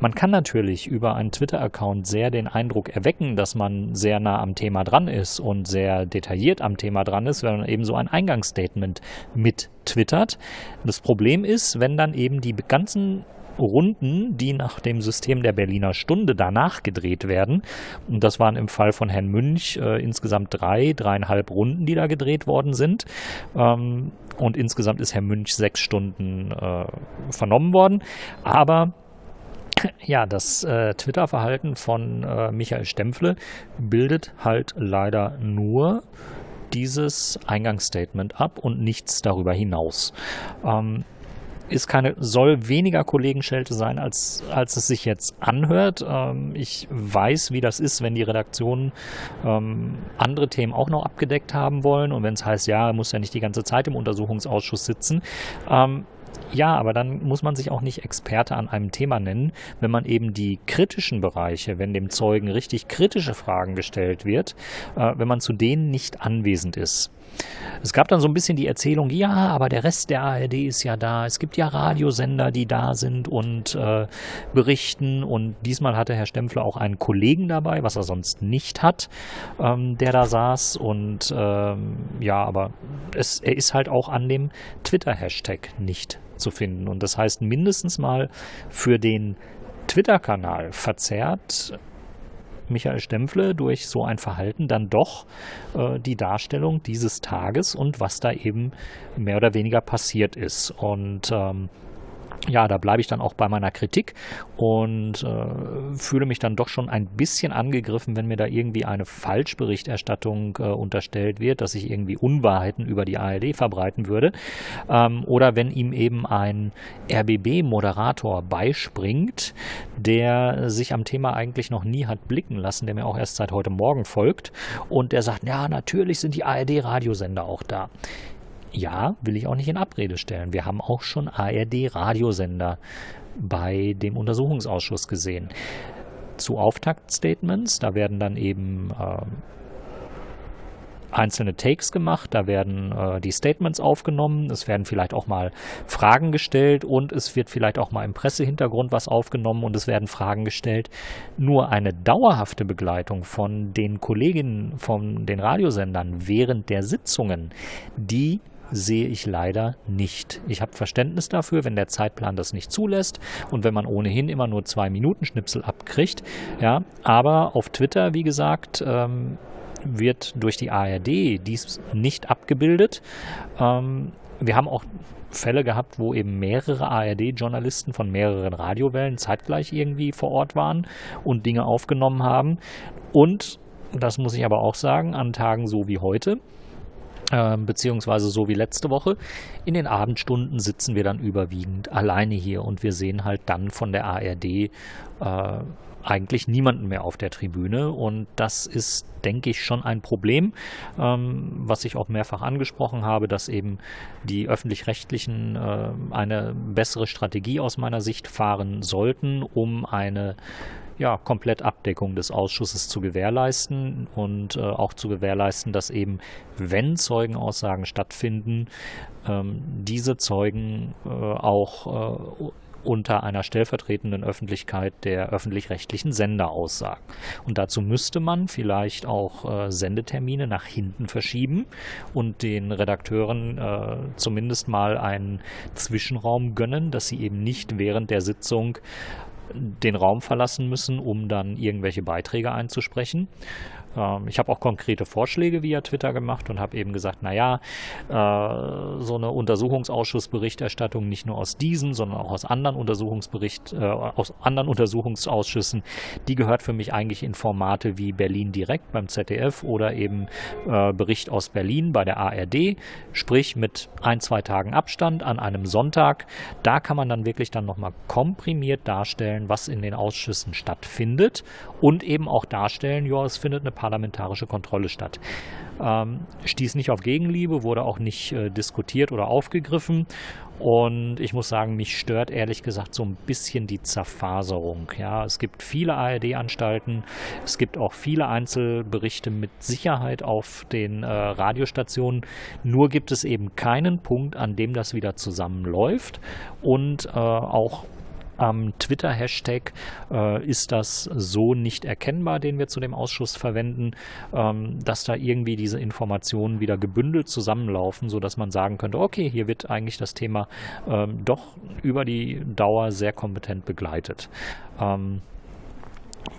man kann natürlich über einen Twitter-Account sehr den Eindruck erwecken, dass man sehr nah am Thema dran ist und sehr detailliert am Thema dran ist, wenn man eben so ein Eingangsstatement Management mit twittert. Das Problem ist, wenn dann eben die ganzen Runden, die nach dem System der Berliner Stunde danach gedreht werden. Und das waren im Fall von Herrn Münch äh, insgesamt drei, dreieinhalb Runden, die da gedreht worden sind. Ähm, und insgesamt ist Herr Münch sechs Stunden äh, vernommen worden. Aber ja, das äh, Twitter-Verhalten von äh, Michael Stempfle bildet halt leider nur dieses Eingangsstatement ab und nichts darüber hinaus. Ähm, ist keine, soll weniger Kollegenschelte sein, als, als es sich jetzt anhört. Ähm, ich weiß, wie das ist, wenn die Redaktionen ähm, andere Themen auch noch abgedeckt haben wollen und wenn es heißt, ja, muss ja nicht die ganze Zeit im Untersuchungsausschuss sitzen. Ähm, ja, aber dann muss man sich auch nicht Experte an einem Thema nennen, wenn man eben die kritischen Bereiche, wenn dem Zeugen richtig kritische Fragen gestellt wird, äh, wenn man zu denen nicht anwesend ist. Es gab dann so ein bisschen die Erzählung, ja, aber der Rest der ARD ist ja da. Es gibt ja Radiosender, die da sind und äh, berichten. Und diesmal hatte Herr Stempfler auch einen Kollegen dabei, was er sonst nicht hat, ähm, der da saß. Und ähm, ja, aber es, er ist halt auch an dem Twitter-Hashtag nicht zu finden. Und das heißt mindestens mal für den Twitter-Kanal verzerrt Michael Stempfle durch so ein Verhalten dann doch äh, die Darstellung dieses Tages und was da eben mehr oder weniger passiert ist. Und ähm, ja, da bleibe ich dann auch bei meiner Kritik und äh, fühle mich dann doch schon ein bisschen angegriffen, wenn mir da irgendwie eine Falschberichterstattung äh, unterstellt wird, dass ich irgendwie Unwahrheiten über die ARD verbreiten würde. Ähm, oder wenn ihm eben ein RBB-Moderator beispringt, der sich am Thema eigentlich noch nie hat blicken lassen, der mir auch erst seit heute Morgen folgt und der sagt, ja, natürlich sind die ARD-Radiosender auch da. Ja, will ich auch nicht in Abrede stellen. Wir haben auch schon ARD-Radiosender bei dem Untersuchungsausschuss gesehen. zu Auftaktstatements. Da werden dann eben äh, einzelne Takes gemacht, da werden äh, die Statements aufgenommen, es werden vielleicht auch mal Fragen gestellt und es wird vielleicht auch mal im Pressehintergrund was aufgenommen und es werden Fragen gestellt. Nur eine dauerhafte Begleitung von den Kolleginnen von den Radiosendern während der Sitzungen, die sehe ich leider nicht. Ich habe Verständnis dafür, wenn der Zeitplan das nicht zulässt und wenn man ohnehin immer nur zwei Minuten Schnipsel abkriegt. Ja, aber auf Twitter, wie gesagt, ähm, wird durch die ARD dies nicht abgebildet. Ähm, wir haben auch Fälle gehabt, wo eben mehrere ARD-Journalisten von mehreren Radiowellen zeitgleich irgendwie vor Ort waren und Dinge aufgenommen haben. Und, das muss ich aber auch sagen, an Tagen so wie heute, beziehungsweise so wie letzte Woche, in den Abendstunden sitzen wir dann überwiegend alleine hier und wir sehen halt dann von der ARD äh, eigentlich niemanden mehr auf der Tribüne. Und das ist, denke ich, schon ein Problem, ähm, was ich auch mehrfach angesprochen habe, dass eben die öffentlich-rechtlichen äh, eine bessere Strategie aus meiner Sicht fahren sollten, um eine ja, komplett Abdeckung des Ausschusses zu gewährleisten und äh, auch zu gewährleisten, dass eben, wenn Zeugenaussagen stattfinden, ähm, diese Zeugen äh, auch äh, unter einer stellvertretenden Öffentlichkeit der öffentlich-rechtlichen Sender aussagen. Und dazu müsste man vielleicht auch äh, Sendetermine nach hinten verschieben und den Redakteuren äh, zumindest mal einen Zwischenraum gönnen, dass sie eben nicht während der Sitzung den Raum verlassen müssen, um dann irgendwelche Beiträge einzusprechen. Ähm, ich habe auch konkrete Vorschläge via Twitter gemacht und habe eben gesagt, naja, äh, so eine Untersuchungsausschussberichterstattung nicht nur aus diesem, sondern auch aus anderen Untersuchungsbericht, äh, aus anderen Untersuchungsausschüssen, die gehört für mich eigentlich in Formate wie Berlin direkt beim ZDF oder eben äh, Bericht aus Berlin bei der ARD, sprich mit ein, zwei Tagen Abstand an einem Sonntag. Da kann man dann wirklich dann nochmal komprimiert darstellen, was in den Ausschüssen stattfindet und eben auch darstellen, ja, es findet eine parlamentarische Kontrolle statt. Ähm, stieß nicht auf Gegenliebe, wurde auch nicht äh, diskutiert oder aufgegriffen. Und ich muss sagen, mich stört ehrlich gesagt so ein bisschen die Zerfaserung. Ja, es gibt viele ARD-Anstalten, es gibt auch viele Einzelberichte mit Sicherheit auf den äh, Radiostationen. Nur gibt es eben keinen Punkt, an dem das wieder zusammenläuft und äh, auch am Twitter-Hashtag äh, ist das so nicht erkennbar, den wir zu dem Ausschuss verwenden, ähm, dass da irgendwie diese Informationen wieder gebündelt zusammenlaufen, sodass man sagen könnte, okay, hier wird eigentlich das Thema ähm, doch über die Dauer sehr kompetent begleitet. Ähm,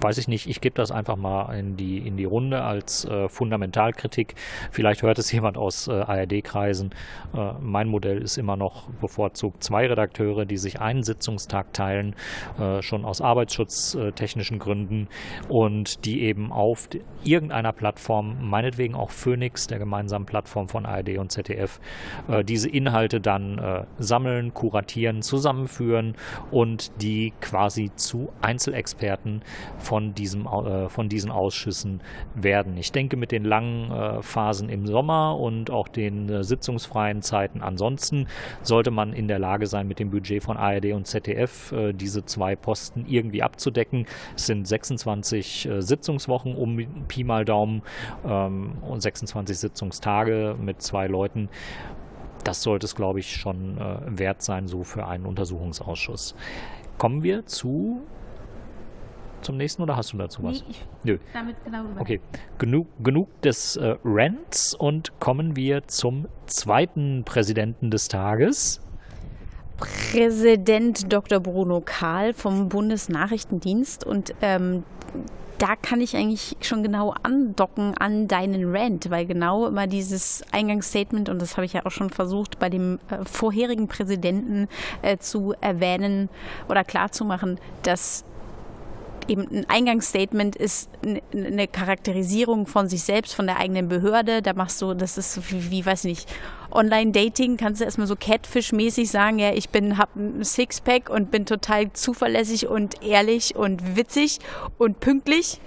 weiß ich nicht, ich gebe das einfach mal in die, in die Runde als äh, Fundamentalkritik. Vielleicht hört es jemand aus äh, ARD-Kreisen. Äh, mein Modell ist immer noch bevorzugt zwei Redakteure, die sich einen Sitzungstag teilen, äh, schon aus arbeitsschutztechnischen Gründen und die eben auf irgendeiner Plattform, meinetwegen auch Phoenix, der gemeinsamen Plattform von ARD und ZDF, äh, diese Inhalte dann äh, sammeln, kuratieren, zusammenführen und die quasi zu Einzelexperten von, diesem, äh, von diesen Ausschüssen werden. Ich denke, mit den langen äh, Phasen im Sommer und auch den äh, sitzungsfreien Zeiten ansonsten sollte man in der Lage sein, mit dem Budget von ARD und ZDF äh, diese zwei Posten irgendwie abzudecken. Es sind 26 äh, Sitzungswochen um Pi mal Daumen ähm, und 26 Sitzungstage mit zwei Leuten das sollte es, glaube ich, schon äh, wert sein, so für einen Untersuchungsausschuss. Kommen wir zu zum nächsten oder hast du dazu was? Nee, ich Nö. damit genau. Okay, genug, genug des äh, Rants und kommen wir zum zweiten Präsidenten des Tages. Präsident Dr. Bruno Kahl vom Bundesnachrichtendienst und ähm, da kann ich eigentlich schon genau andocken an deinen Rant, weil genau immer dieses Eingangsstatement, und das habe ich ja auch schon versucht, bei dem äh, vorherigen Präsidenten äh, zu erwähnen oder klarzumachen, dass eben ein Eingangsstatement ist eine Charakterisierung von sich selbst, von der eigenen Behörde. Da machst du, das ist wie, weiß nicht, Online-Dating, kannst du erstmal so Catfish-mäßig sagen, ja, ich bin, hab ein Sixpack und bin total zuverlässig und ehrlich und witzig und pünktlich.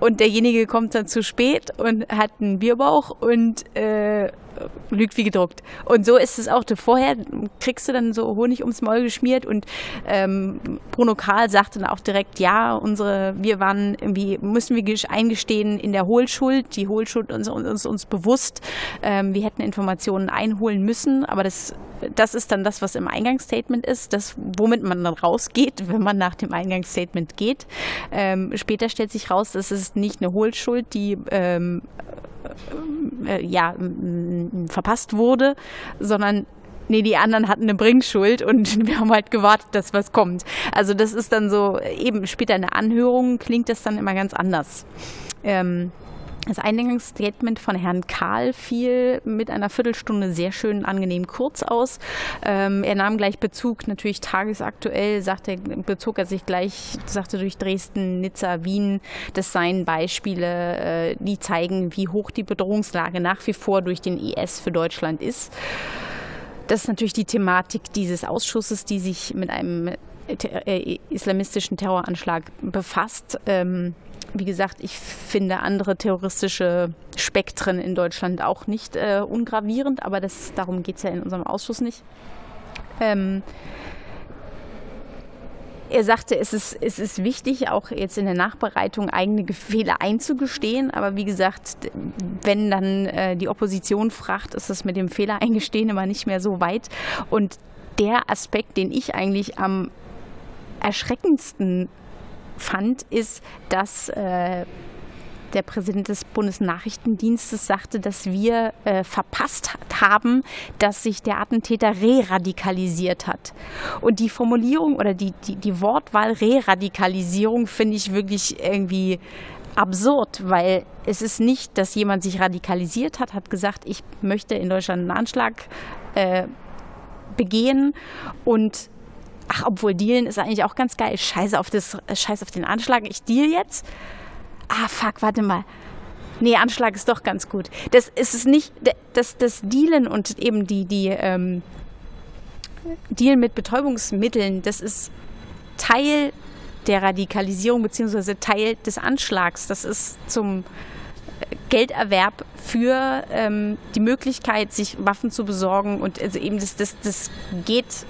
Und derjenige kommt dann zu spät und hat einen Bierbauch und äh, lügt wie gedruckt. Und so ist es auch. Vorher kriegst du dann so Honig ums Maul geschmiert und ähm, Bruno Karl sagte dann auch direkt, ja, unsere, wir waren irgendwie, müssen wir eingestehen in der Hohlschuld, die Hohlschuld uns, uns, uns bewusst. Ähm, wir hätten Informationen einholen müssen, aber das, das ist dann das, was im Eingangsstatement ist, das, womit man dann rausgeht, wenn man nach dem Eingangsstatement geht. Ähm, später stellt sich raus, dass es nicht eine Hohlschuld, die ähm, äh, ja, verpasst wurde, sondern nee, die anderen hatten eine Bringschuld und *laughs* wir haben halt gewartet, dass was kommt. Also das ist dann so, eben später in der Anhörung klingt das dann immer ganz anders. Ähm, das Eingangsstatement von Herrn Karl fiel mit einer Viertelstunde sehr schön angenehm kurz aus. Ähm, er nahm gleich Bezug, natürlich tagesaktuell, sagte, bezog er sich gleich, sagte durch Dresden, Nizza, Wien. Das seien Beispiele, äh, die zeigen, wie hoch die Bedrohungslage nach wie vor durch den IS für Deutschland ist. Das ist natürlich die Thematik dieses Ausschusses, die sich mit einem äh, islamistischen Terroranschlag befasst. Ähm, wie gesagt, ich finde andere terroristische Spektren in Deutschland auch nicht äh, ungravierend, aber das, darum geht es ja in unserem Ausschuss nicht. Ähm, er sagte, es ist, es ist wichtig, auch jetzt in der Nachbereitung eigene Fehler einzugestehen. Aber wie gesagt, wenn dann äh, die Opposition fragt, ist es mit dem Fehler eingestehen immer nicht mehr so weit. Und der Aspekt, den ich eigentlich am erschreckendsten fand, ist, dass äh, der Präsident des Bundesnachrichtendienstes sagte, dass wir äh, verpasst haben, dass sich der Attentäter re-radikalisiert hat. Und die Formulierung oder die, die, die Wortwahl Re-Radikalisierung finde ich wirklich irgendwie absurd, weil es ist nicht, dass jemand sich radikalisiert hat, hat gesagt, ich möchte in Deutschland einen Anschlag äh, begehen und ach, obwohl Dealen ist eigentlich auch ganz geil. Scheiße auf, das, Scheiß auf den Anschlag. Ich deal jetzt. Ah, fuck, warte mal. Nee, Anschlag ist doch ganz gut. Das ist es nicht, das, das Dealen und eben die, die ähm, Deal mit Betäubungsmitteln, das ist Teil der Radikalisierung beziehungsweise Teil des Anschlags. Das ist zum Gelderwerb für ähm, die Möglichkeit, sich Waffen zu besorgen und also eben das, das, das geht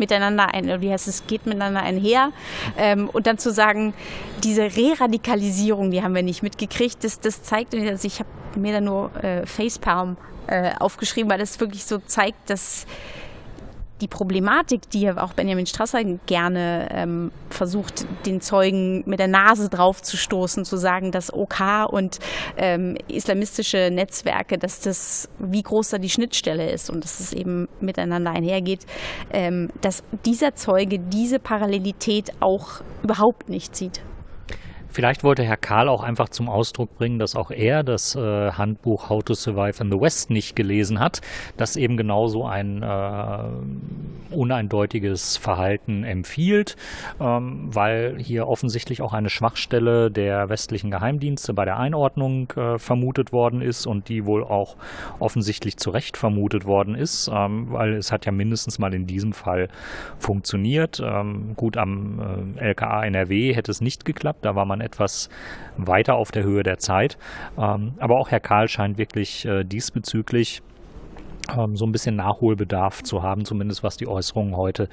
miteinander ein, wie heißt es, geht miteinander einher. Ähm, und dann zu sagen, diese Re-Radikalisierung, die haben wir nicht mitgekriegt, das, das zeigt, also ich habe mir da nur äh, Facepalm äh, aufgeschrieben, weil das wirklich so zeigt, dass die Problematik, die auch Benjamin Strasser gerne ähm, versucht, den Zeugen mit der Nase drauf zu stoßen, zu sagen, dass OK und ähm, islamistische Netzwerke, dass das, wie groß da die Schnittstelle ist und dass es eben miteinander einhergeht, ähm, dass dieser Zeuge diese Parallelität auch überhaupt nicht sieht. Vielleicht wollte Herr Karl auch einfach zum Ausdruck bringen, dass auch er das äh, Handbuch How to Survive in the West nicht gelesen hat, das eben genauso ein äh, uneindeutiges Verhalten empfiehlt, ähm, weil hier offensichtlich auch eine Schwachstelle der westlichen Geheimdienste bei der Einordnung äh, vermutet worden ist und die wohl auch offensichtlich zu Recht vermutet worden ist, ähm, weil es hat ja mindestens mal in diesem Fall funktioniert. Ähm, gut, am äh, LKA NRW hätte es nicht geklappt, da war man etwas weiter auf der Höhe der Zeit. Ähm, aber auch Herr Karl scheint wirklich äh, diesbezüglich ähm, so ein bisschen Nachholbedarf zu haben, zumindest was die Äußerungen heute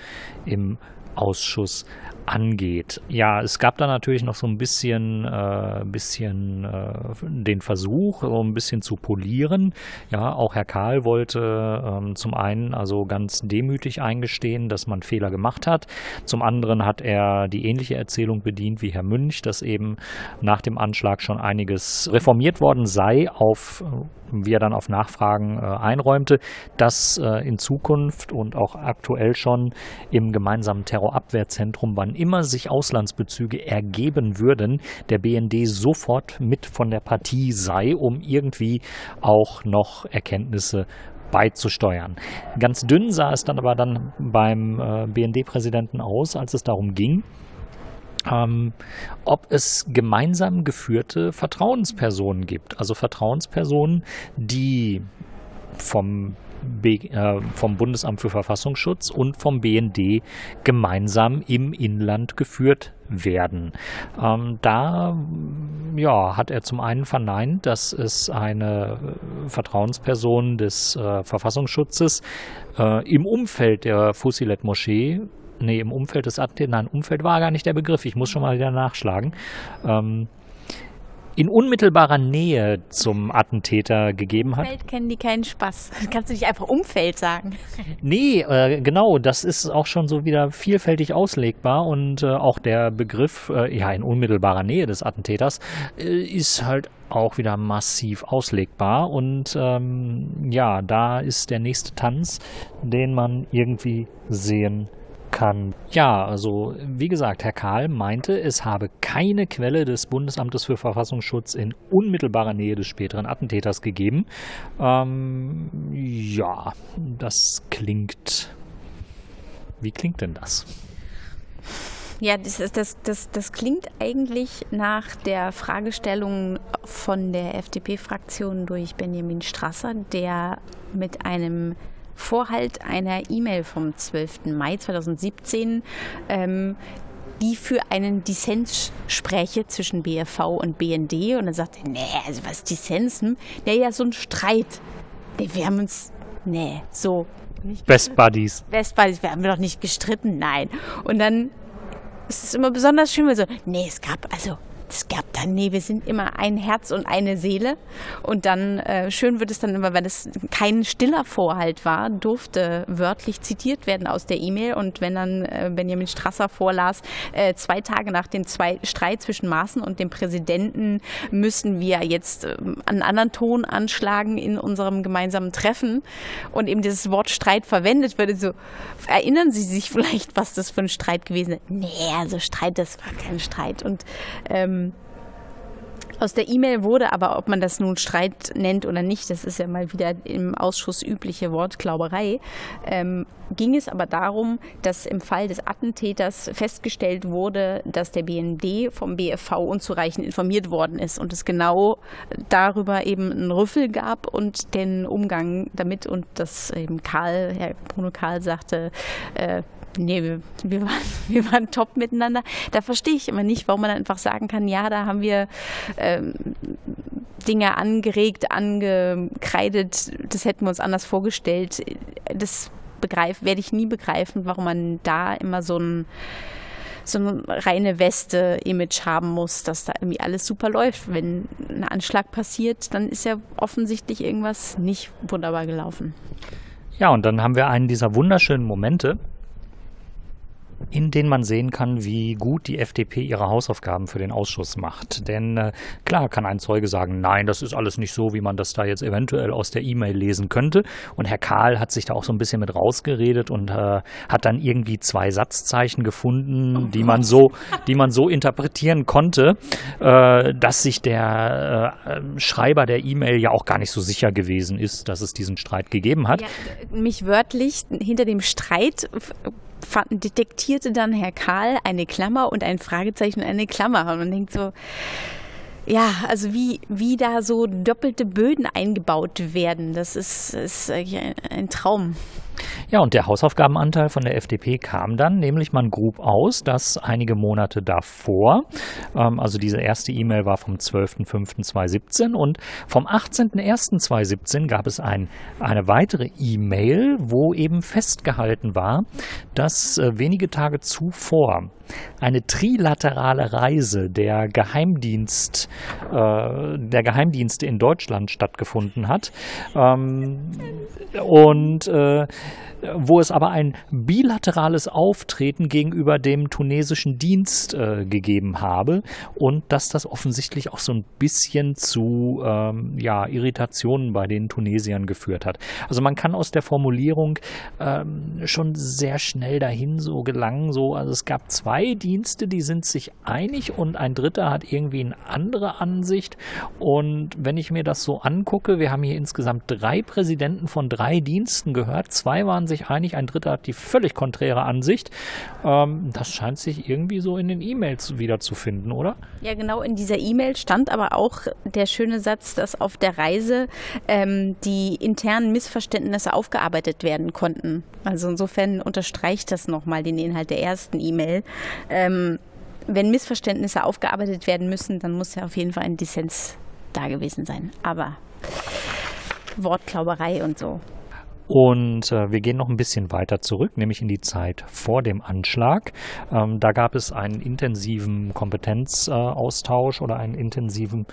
im Ausschuss angeht. Ja, es gab da natürlich noch so ein bisschen, äh, bisschen äh, den Versuch, so ein bisschen zu polieren. Ja, auch Herr Karl wollte ähm, zum einen also ganz demütig eingestehen, dass man Fehler gemacht hat. Zum anderen hat er die ähnliche Erzählung bedient wie Herr Münch, dass eben nach dem Anschlag schon einiges reformiert worden sei auf wie er dann auf Nachfragen äh, einräumte, dass äh, in Zukunft und auch aktuell schon im gemeinsamen Terrorabwehrzentrum, wann immer sich Auslandsbezüge ergeben würden, der BND sofort mit von der Partie sei, um irgendwie auch noch Erkenntnisse beizusteuern. Ganz dünn sah es dann aber dann beim äh, BND-Präsidenten aus, als es darum ging, ähm, ob es gemeinsam geführte Vertrauenspersonen gibt. Also Vertrauenspersonen, die vom vom Bundesamt für Verfassungsschutz und vom BND gemeinsam im Inland geführt werden. Ähm, da ja, hat er zum einen verneint, dass es eine äh, Vertrauensperson des äh, Verfassungsschutzes äh, im Umfeld der Fusilet-Moschee nee, im Umfeld des Attentäters, nein, Umfeld war gar nicht der Begriff, ich muss schon mal wieder nachschlagen, ähm, in unmittelbarer Nähe zum Attentäter gegeben hat. Umfeld kennen die keinen Spaß. *laughs* Kannst du nicht einfach Umfeld sagen? *laughs* Nee, äh, genau, das ist auch schon so wieder vielfältig auslegbar und äh, auch der Begriff, äh, ja, in unmittelbarer Nähe des Attentäters, äh, ist halt auch wieder massiv auslegbar und ähm, ja, da ist der nächste Tanz, den man irgendwie sehen kann. Ja, also wie gesagt, Herr Kahl meinte, es habe keine Quelle des Bundesamtes für Verfassungsschutz in unmittelbarer Nähe des späteren Attentäters gegeben. Ähm, ja, das klingt. Wie klingt denn das? Ja, das, ist, das, das, das klingt eigentlich nach der Fragestellung von der FDP-Fraktion durch Benjamin Strasser, der mit einem Vorhalt einer E-Mail vom 12. Mai 2017, ähm, die für einen Dissens spräche zwischen BFV und BND. Und dann sagte er, nee, also was Dissens? Hm? Ja, so ein Streit. Nee, wir haben uns, nee, so. Best Buddies. Best Buddies, wir haben doch nicht gestritten, nein. Und dann ist es immer besonders schön, wenn so, nee, es gab, also es gab dann, nee, wir sind immer ein Herz und eine Seele. Und dann, äh, schön wird es dann immer, wenn es kein stiller Vorhalt war, durfte wörtlich zitiert werden aus der E-Mail. Und wenn dann äh, Benjamin Strasser vorlas, äh, zwei Tage nach dem zwei Streit zwischen Maaßen und dem Präsidenten müssen wir jetzt äh, einen anderen Ton anschlagen in unserem gemeinsamen Treffen. Und eben dieses Wort Streit verwendet wird, so, erinnern Sie sich vielleicht, was das für ein Streit gewesen ist? Nee, also Streit, das war kein Streit. Und ähm, aus der E-Mail wurde aber, ob man das nun Streit nennt oder nicht, das ist ja mal wieder im Ausschuss übliche Wortklauberei, ähm, ging es aber darum, dass im Fall des Attentäters festgestellt wurde, dass der BND vom BFV unzureichend informiert worden ist und es genau darüber eben einen Rüffel gab und den Umgang damit und dass eben Karl, Herr Bruno Karl sagte, äh, nee, wir, wir, waren, *laughs* wir waren top miteinander. Da verstehe ich immer nicht, warum man einfach sagen kann, ja, da haben wir ähm, Dinge angeregt, angekreidet, das hätten wir uns anders vorgestellt. Das begreif, werde ich nie begreifen, warum man da immer so ein so eine reine Weste-Image haben muss, dass da irgendwie alles super läuft. Wenn ein Anschlag passiert, dann ist ja offensichtlich irgendwas nicht wunderbar gelaufen. Ja, und dann haben wir einen dieser wunderschönen Momente, in denen man sehen kann, wie gut die FDP ihre Hausaufgaben für den Ausschuss macht. Denn äh, klar kann ein Zeuge sagen, nein, das ist alles nicht so, wie man das da jetzt eventuell aus der E-Mail lesen könnte. Und Herr Karl hat sich da auch so ein bisschen mit rausgeredet und äh, hat dann irgendwie zwei Satzzeichen gefunden, oh die man so, die man so interpretieren konnte, äh, dass sich der äh, Schreiber der E-Mail ja auch gar nicht so sicher gewesen ist, dass es diesen Streit gegeben hat. Ja, mich wörtlich hinter dem Streit detektierte dann Herr Karl eine Klammer und ein Fragezeichen und eine Klammer. Und man denkt so, ja, also wie, wie da so doppelte Böden eingebaut werden, das ist, ist ein Traum. Ja, und der Hausaufgabenanteil von der FDP kam dann, nämlich man grub aus, dass einige Monate davor, ähm, also diese erste E-Mail war vom 12.05.2017 und vom 18.01.2017 gab es ein, eine weitere E-Mail, wo eben festgehalten war, dass äh, wenige Tage zuvor eine trilaterale Reise der Geheimdienst, äh, der Geheimdienste in Deutschland stattgefunden hat. Ähm, und äh, wo es aber ein bilaterales Auftreten gegenüber dem tunesischen Dienst äh, gegeben habe und dass das offensichtlich auch so ein bisschen zu ähm, ja, Irritationen bei den Tunesiern geführt hat. Also man kann aus der Formulierung ähm, schon sehr schnell dahin so gelangen, so, also es gab zwei Dienste, die sind sich einig und ein dritter hat irgendwie eine andere Ansicht und wenn ich mir das so angucke, wir haben hier insgesamt drei Präsidenten von drei Diensten gehört, zwei zwei waren sich einig, ein dritter hat die völlig konträre Ansicht. Ähm, das scheint sich irgendwie so in den E-Mails wiederzufinden, oder? Ja, genau in dieser E-Mail stand aber auch der schöne Satz, dass auf der Reise ähm, die internen Missverständnisse aufgearbeitet werden konnten. Also insofern unterstreicht das nochmal den Inhalt der ersten E-Mail. Ähm, wenn Missverständnisse aufgearbeitet werden müssen, dann muss ja auf jeden Fall ein Dissens da gewesen sein. Aber Wortklauberei und so. Und äh, wir gehen noch ein bisschen weiter zurück, nämlich in die Zeit vor dem Anschlag. Ähm, da gab es einen intensiven Kompetenzaustausch oder einen intensiven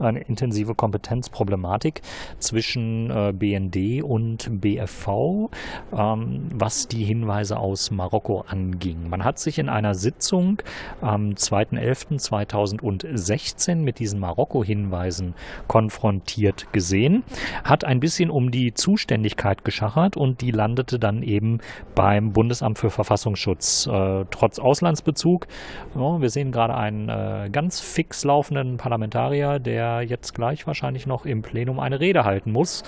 eine intensive Kompetenzproblematik zwischen äh, BND und BFV, ähm, was die Hinweise aus Marokko anging. Man hat sich in einer Sitzung am 2.11.2016 mit diesen Marokko-Hinweisen konfrontiert gesehen, hat ein bisschen um die Zuständigkeit geschachert und die landete dann eben beim Bundesamt für Verfassungsschutz. Äh, trotz Auslandsbezug, ja, wir sehen gerade einen äh, ganz fix laufenden Parlamentarier, der der jetzt gleich wahrscheinlich noch im Plenum eine Rede halten muss,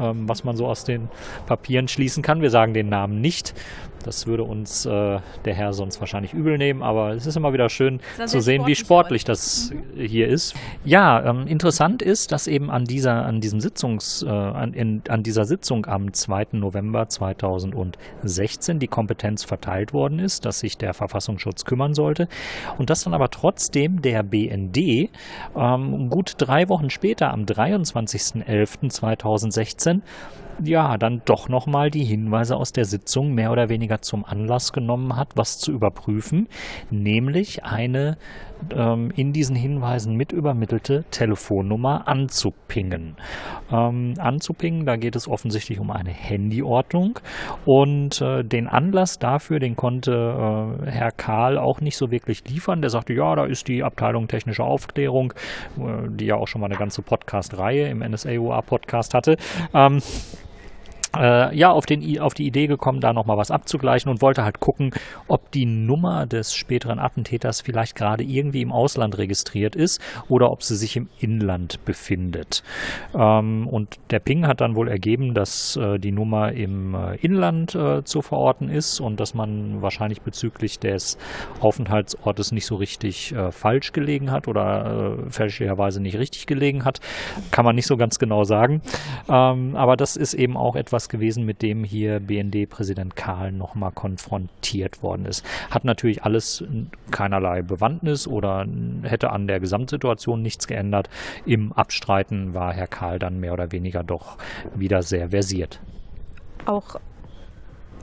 ähm, was man so aus den Papieren schließen kann. Wir sagen den Namen nicht. Das würde uns äh, der Herr sonst wahrscheinlich übel nehmen, aber es ist immer wieder schön zu sehen, wie sportlich das mhm. hier ist. Ja, ähm, interessant ist, dass eben an dieser, an diesem Sitzungs, äh, an, in, an dieser Sitzung am 2. November 2016 die Kompetenz verteilt worden ist, dass sich der Verfassungsschutz kümmern sollte und dass dann aber trotzdem der BND ähm, gut drei Wochen später, am 23.11.2016, ja, dann doch nochmal die Hinweise aus der Sitzung mehr oder weniger zum Anlass genommen hat, was zu überprüfen, nämlich eine ähm, in diesen Hinweisen mit übermittelte Telefonnummer anzupingen. Ähm, anzupingen, da geht es offensichtlich um eine Handyordnung und äh, den Anlass dafür, den konnte äh, Herr Karl auch nicht so wirklich liefern. Der sagte, ja, da ist die Abteilung technische Aufklärung, äh, die ja auch schon mal eine ganze Podcast-Reihe im NSA-UA-Podcast hatte. Ähm, äh, ja, auf, den, auf die Idee gekommen, da nochmal was abzugleichen und wollte halt gucken, ob die Nummer des späteren Attentäters vielleicht gerade irgendwie im Ausland registriert ist oder ob sie sich im Inland befindet. Ähm, und der Ping hat dann wohl ergeben, dass äh, die Nummer im äh, Inland äh, zu verorten ist und dass man wahrscheinlich bezüglich des Aufenthaltsortes nicht so richtig äh, falsch gelegen hat oder äh, fälschlicherweise nicht richtig gelegen hat. Kann man nicht so ganz genau sagen. Ähm, aber das ist eben auch etwas, etwas gewesen, mit dem hier BND-Präsident Karl nochmal konfrontiert worden ist. Hat natürlich alles keinerlei Bewandtnis oder hätte an der Gesamtsituation nichts geändert. Im Abstreiten war Herr Karl dann mehr oder weniger doch wieder sehr versiert. Auch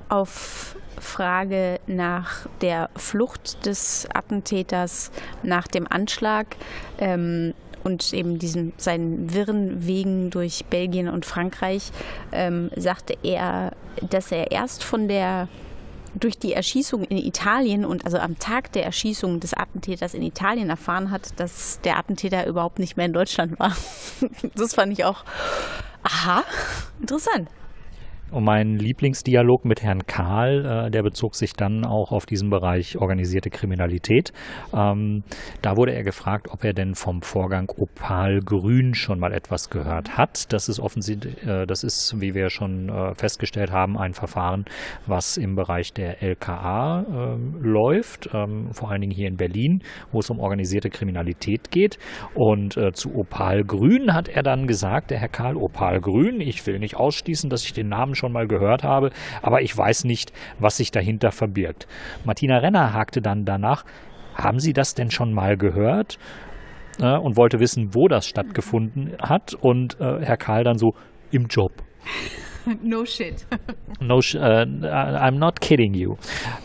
auf Frage nach der Flucht des Attentäters nach dem Anschlag ähm, und eben diesen seinen wirren Wegen durch Belgien und Frankreich ähm, sagte er, dass er erst von der durch die Erschießung in Italien und also am Tag der Erschießung des Attentäters in Italien erfahren hat, dass der Attentäter überhaupt nicht mehr in Deutschland war. *laughs* Das fand ich auch, aha, interessant. Und mein Lieblingsdialog mit Herrn Kahl, äh, der bezog sich dann auch auf diesen Bereich organisierte Kriminalität. Ähm, da wurde er gefragt, ob er denn vom Vorgang Opal Grün schon mal etwas gehört hat. Das ist offensichtlich, äh, das ist, wie wir schon äh, festgestellt haben, ein Verfahren, was im Bereich der LKA ähm, läuft, ähm, vor allen Dingen hier in Berlin, wo es um organisierte Kriminalität geht. Und äh, zu Opal Grün hat er dann gesagt, der Herr Karl, Opal Grün, ich will nicht ausschließen, dass ich den Namen schon schon mal gehört habe, aber ich weiß nicht, was sich dahinter verbirgt. Martina Renner hakte dann danach, haben Sie das denn schon mal gehört? Äh, und wollte wissen, wo das stattgefunden hat. Und äh, Herr Karl dann so, im Job. *laughs* No shit. *laughs* no, sh uh, I'm not kidding you.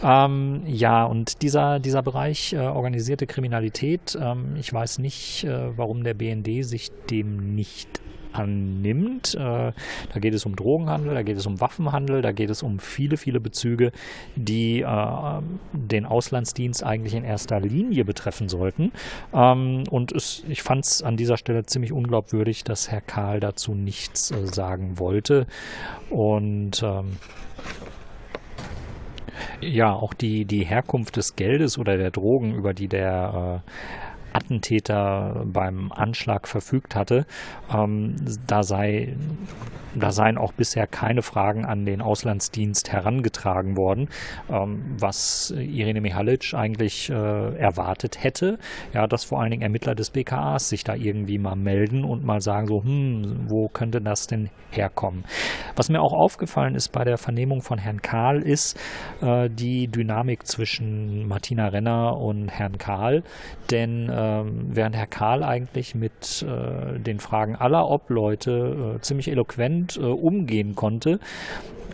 Ähm, ja, und dieser, dieser Bereich äh, organisierte Kriminalität, ähm, ich weiß nicht, äh, warum der BND sich dem nicht annimmt. Äh, da geht es um Drogenhandel, da geht es um Waffenhandel, da geht es um viele, viele Bezüge, die äh, den Auslandsdienst eigentlich in erster Linie betreffen sollten. Ähm, und es, ich fand es an dieser Stelle ziemlich unglaubwürdig, dass Herr Karl dazu nichts äh, sagen wollte. Und ähm, ja, auch die, die Herkunft des Geldes oder der Drogen, über die der äh, Attentäter beim Anschlag verfügt hatte. Ähm, da sei da seien auch bisher keine Fragen an den Auslandsdienst herangetragen worden, ähm, was Irene Mihalic eigentlich äh, erwartet hätte. Ja, dass vor allen Dingen Ermittler des BKAs sich da irgendwie mal melden und mal sagen so, hm, wo könnte das denn herkommen? Was mir auch aufgefallen ist bei der Vernehmung von Herrn Karl ist äh, die Dynamik zwischen Martina Renner und Herrn Karl, denn äh, während Herr Karl eigentlich mit äh, den Fragen aller Obleute äh, ziemlich eloquent äh, umgehen konnte,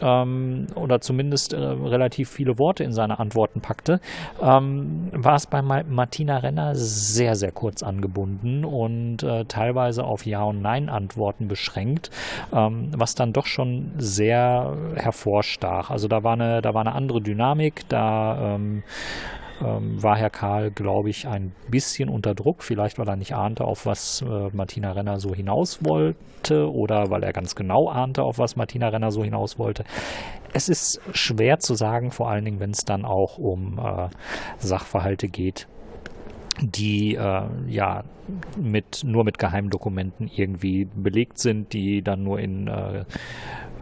ähm, oder zumindest relativ viele Worte in seine Antworten packte, ähm, war es bei Martina Renner sehr, sehr kurz angebunden und teilweise auf Ja- und Nein-Antworten beschränkt, ähm, was dann doch schon sehr hervorstach. Also da war eine, da war eine andere Dynamik, da ähm, war Herr Karl, glaube ich, ein bisschen unter Druck. Vielleicht, weil er nicht ahnte, auf was äh, Martina Renner so hinaus wollte oder weil er ganz genau ahnte, auf was Martina Renner so hinaus wollte. Es ist schwer zu sagen, vor allen Dingen, wenn es dann auch um äh, Sachverhalte geht, die äh, ja mit nur mit Geheimdokumenten irgendwie belegt sind, die dann nur in äh,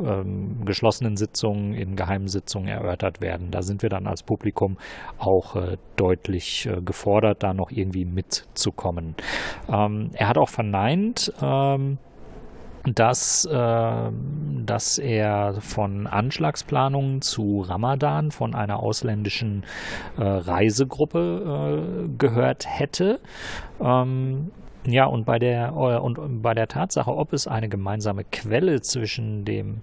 ähm, geschlossenen Sitzungen, in geheimen Sitzungen erörtert werden. Da sind wir dann als Publikum auch äh, deutlich äh, gefordert, da noch irgendwie mitzukommen. Ähm, er hat auch verneint, ähm, dass, äh, dass er von Anschlagsplanungen zu Ramadan von einer ausländischen äh, Reisegruppe äh, gehört hätte. Ähm, ja, und bei der äh, und bei der Tatsache, ob es eine gemeinsame Quelle zwischen dem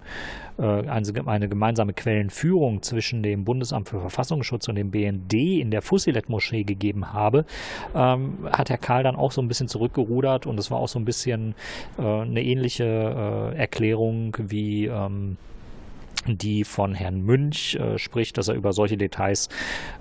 äh, eine gemeinsame Quellenführung zwischen dem Bundesamt für Verfassungsschutz und dem BND in der Fusilet-Moschee gegeben habe, ähm, hat Herr Karl dann auch so ein bisschen zurückgerudert und es war auch so ein bisschen äh, eine ähnliche äh, Erklärung wie ähm, die von Herrn Münch äh, spricht, dass er über solche Details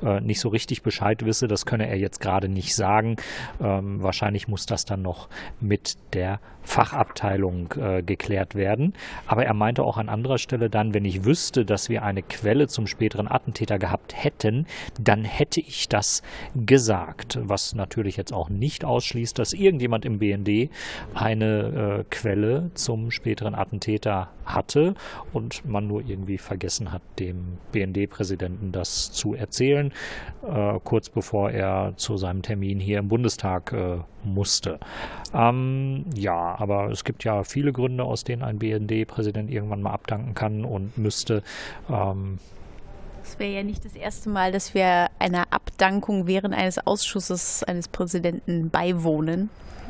äh, nicht so richtig Bescheid wisse. Das könne er jetzt gerade nicht sagen. Ähm, wahrscheinlich muss das dann noch mit der Fachabteilung äh, geklärt werden. Aber er meinte auch an anderer Stelle dann, wenn ich wüsste, dass wir eine Quelle zum späteren Attentäter gehabt hätten, dann hätte ich das gesagt. Was natürlich jetzt auch nicht ausschließt, dass irgendjemand im BND eine äh, Quelle zum späteren Attentäter hatte und man nur irgendwie vergessen hat, dem BND-Präsidenten das zu erzählen, äh, kurz bevor er zu seinem Termin hier im Bundestag äh, musste. Ähm, ja, aber es gibt ja viele Gründe, aus denen ein BND-Präsident irgendwann mal abdanken kann und müsste. Ähm, es wäre ja nicht das erste Mal, dass wir einer Abdankung während eines Ausschusses eines Präsidenten beiwohnen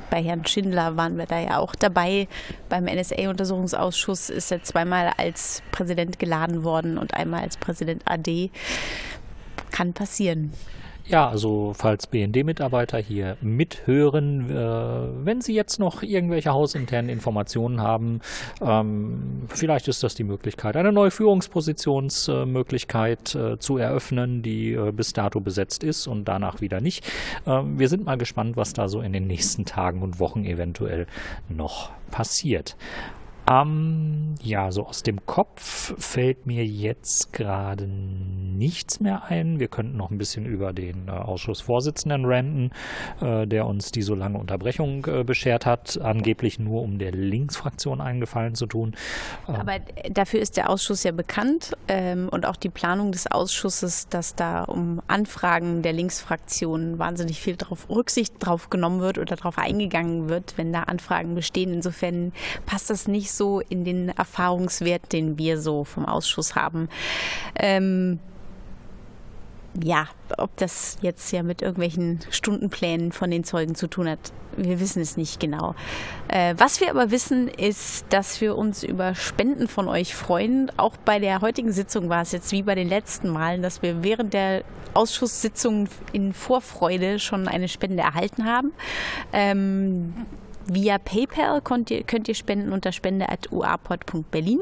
bei Herrn Schindler waren wir da ja auch dabei. Beim NSA-Untersuchungsausschuss ist er zweimal als Präsident geladen worden und einmal als Präsident AD. Kann passieren. Ja, also falls BND-Mitarbeiter hier mithören, äh, wenn sie jetzt noch irgendwelche hausinternen Informationen haben, ähm, vielleicht ist das die Möglichkeit, eine neue Führungspositionsmöglichkeit äh, zu eröffnen, die äh, bis dato besetzt ist und danach wieder nicht. Ähm, wir sind mal gespannt, was da so in den nächsten Tagen und Wochen eventuell noch passiert. Ähm, ja, so aus dem Kopf fällt mir jetzt gerade nichts mehr ein. Wir könnten noch ein bisschen über den äh, Ausschussvorsitzenden ranten, äh, der uns die so lange Unterbrechung äh, beschert hat, angeblich nur um der Linksfraktion einen Gefallen zu tun. Ähm, Aber dafür ist der Ausschuss ja bekannt ähm, und auch die Planung des Ausschusses, dass da um Anfragen der Linksfraktion wahnsinnig viel drauf, Rücksicht drauf genommen wird oder darauf eingegangen wird, wenn da Anfragen bestehen. Insofern passt das nicht so so in den Erfahrungswert, den wir so vom Ausschuss haben. Ähm, ja, ob das jetzt ja mit irgendwelchen Stundenplänen von den Zeugen zu tun hat, wir wissen es nicht genau. Äh, was wir aber wissen, ist, dass wir uns über Spenden von euch freuen. Auch bei der heutigen Sitzung war es jetzt wie bei den letzten Malen, dass wir während der Ausschusssitzung in Vorfreude schon eine Spende erhalten haben. Ähm, Via PayPal könnt ihr, könnt ihr spenden unter spende.uapod.berlin.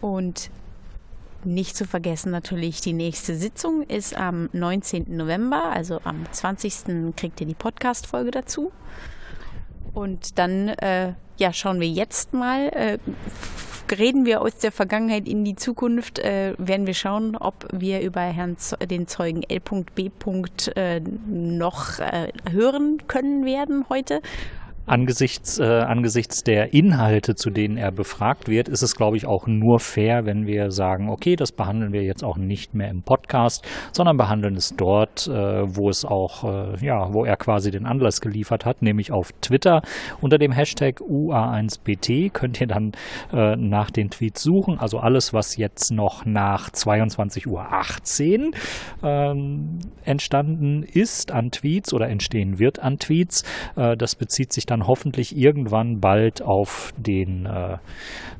Und nicht zu vergessen natürlich, die nächste Sitzung ist am 19. November, also am 20. kriegt ihr die Podcast-Folge dazu. Und dann äh, ja, schauen wir jetzt mal, äh, reden wir aus der Vergangenheit in die Zukunft, äh, werden wir schauen, ob wir über Herrn Z den Zeugen L.B. Äh, noch äh, hören können werden heute Angesichts, äh, angesichts der Inhalte, zu denen er befragt wird, ist es, glaube ich, auch nur fair, wenn wir sagen, okay, das behandeln wir jetzt auch nicht mehr im Podcast, sondern behandeln es dort, äh, wo es auch, äh, ja, wo er quasi den Anlass geliefert hat, nämlich auf Twitter. Unter dem Hashtag UA1BT könnt ihr dann äh, nach den Tweets suchen. Also alles, was jetzt noch nach 22.18 Uhr ähm, entstanden ist an Tweets oder entstehen wird an Tweets, äh, das bezieht sich dann hoffentlich irgendwann bald auf den äh,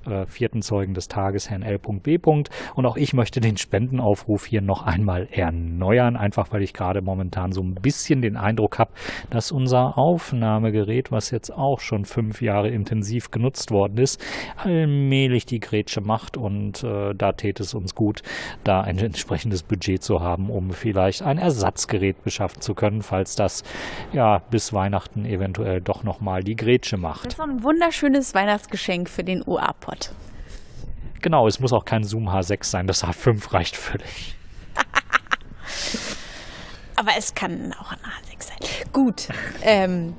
äh, vierten Zeugen des Tages, Herrn L.B. Und auch ich möchte den Spendenaufruf hier noch einmal erneuern, einfach weil ich gerade momentan so ein bisschen den Eindruck habe, dass unser Aufnahmegerät, was jetzt auch schon fünf Jahre intensiv genutzt worden ist, allmählich die Grätsche macht und äh, da täte es uns gut, da ein entsprechendes Budget zu haben, um vielleicht ein Ersatzgerät beschaffen zu können, falls das ja bis Weihnachten eventuell doch noch mal die Grätsche macht. Das ist ein wunderschönes Weihnachtsgeschenk für den UA-Pod. Genau, es muss auch kein Zoom H6 sein, das H5 reicht völlig. *laughs* Aber es kann auch ein H6 sein. Gut, ähm,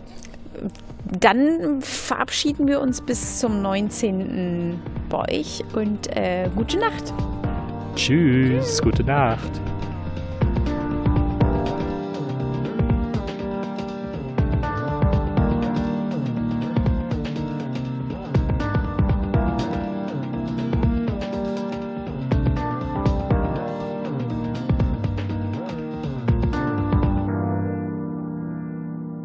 dann verabschieden wir uns bis zum 19. bei euch und äh, gute Nacht. Tschüss, gute Nacht.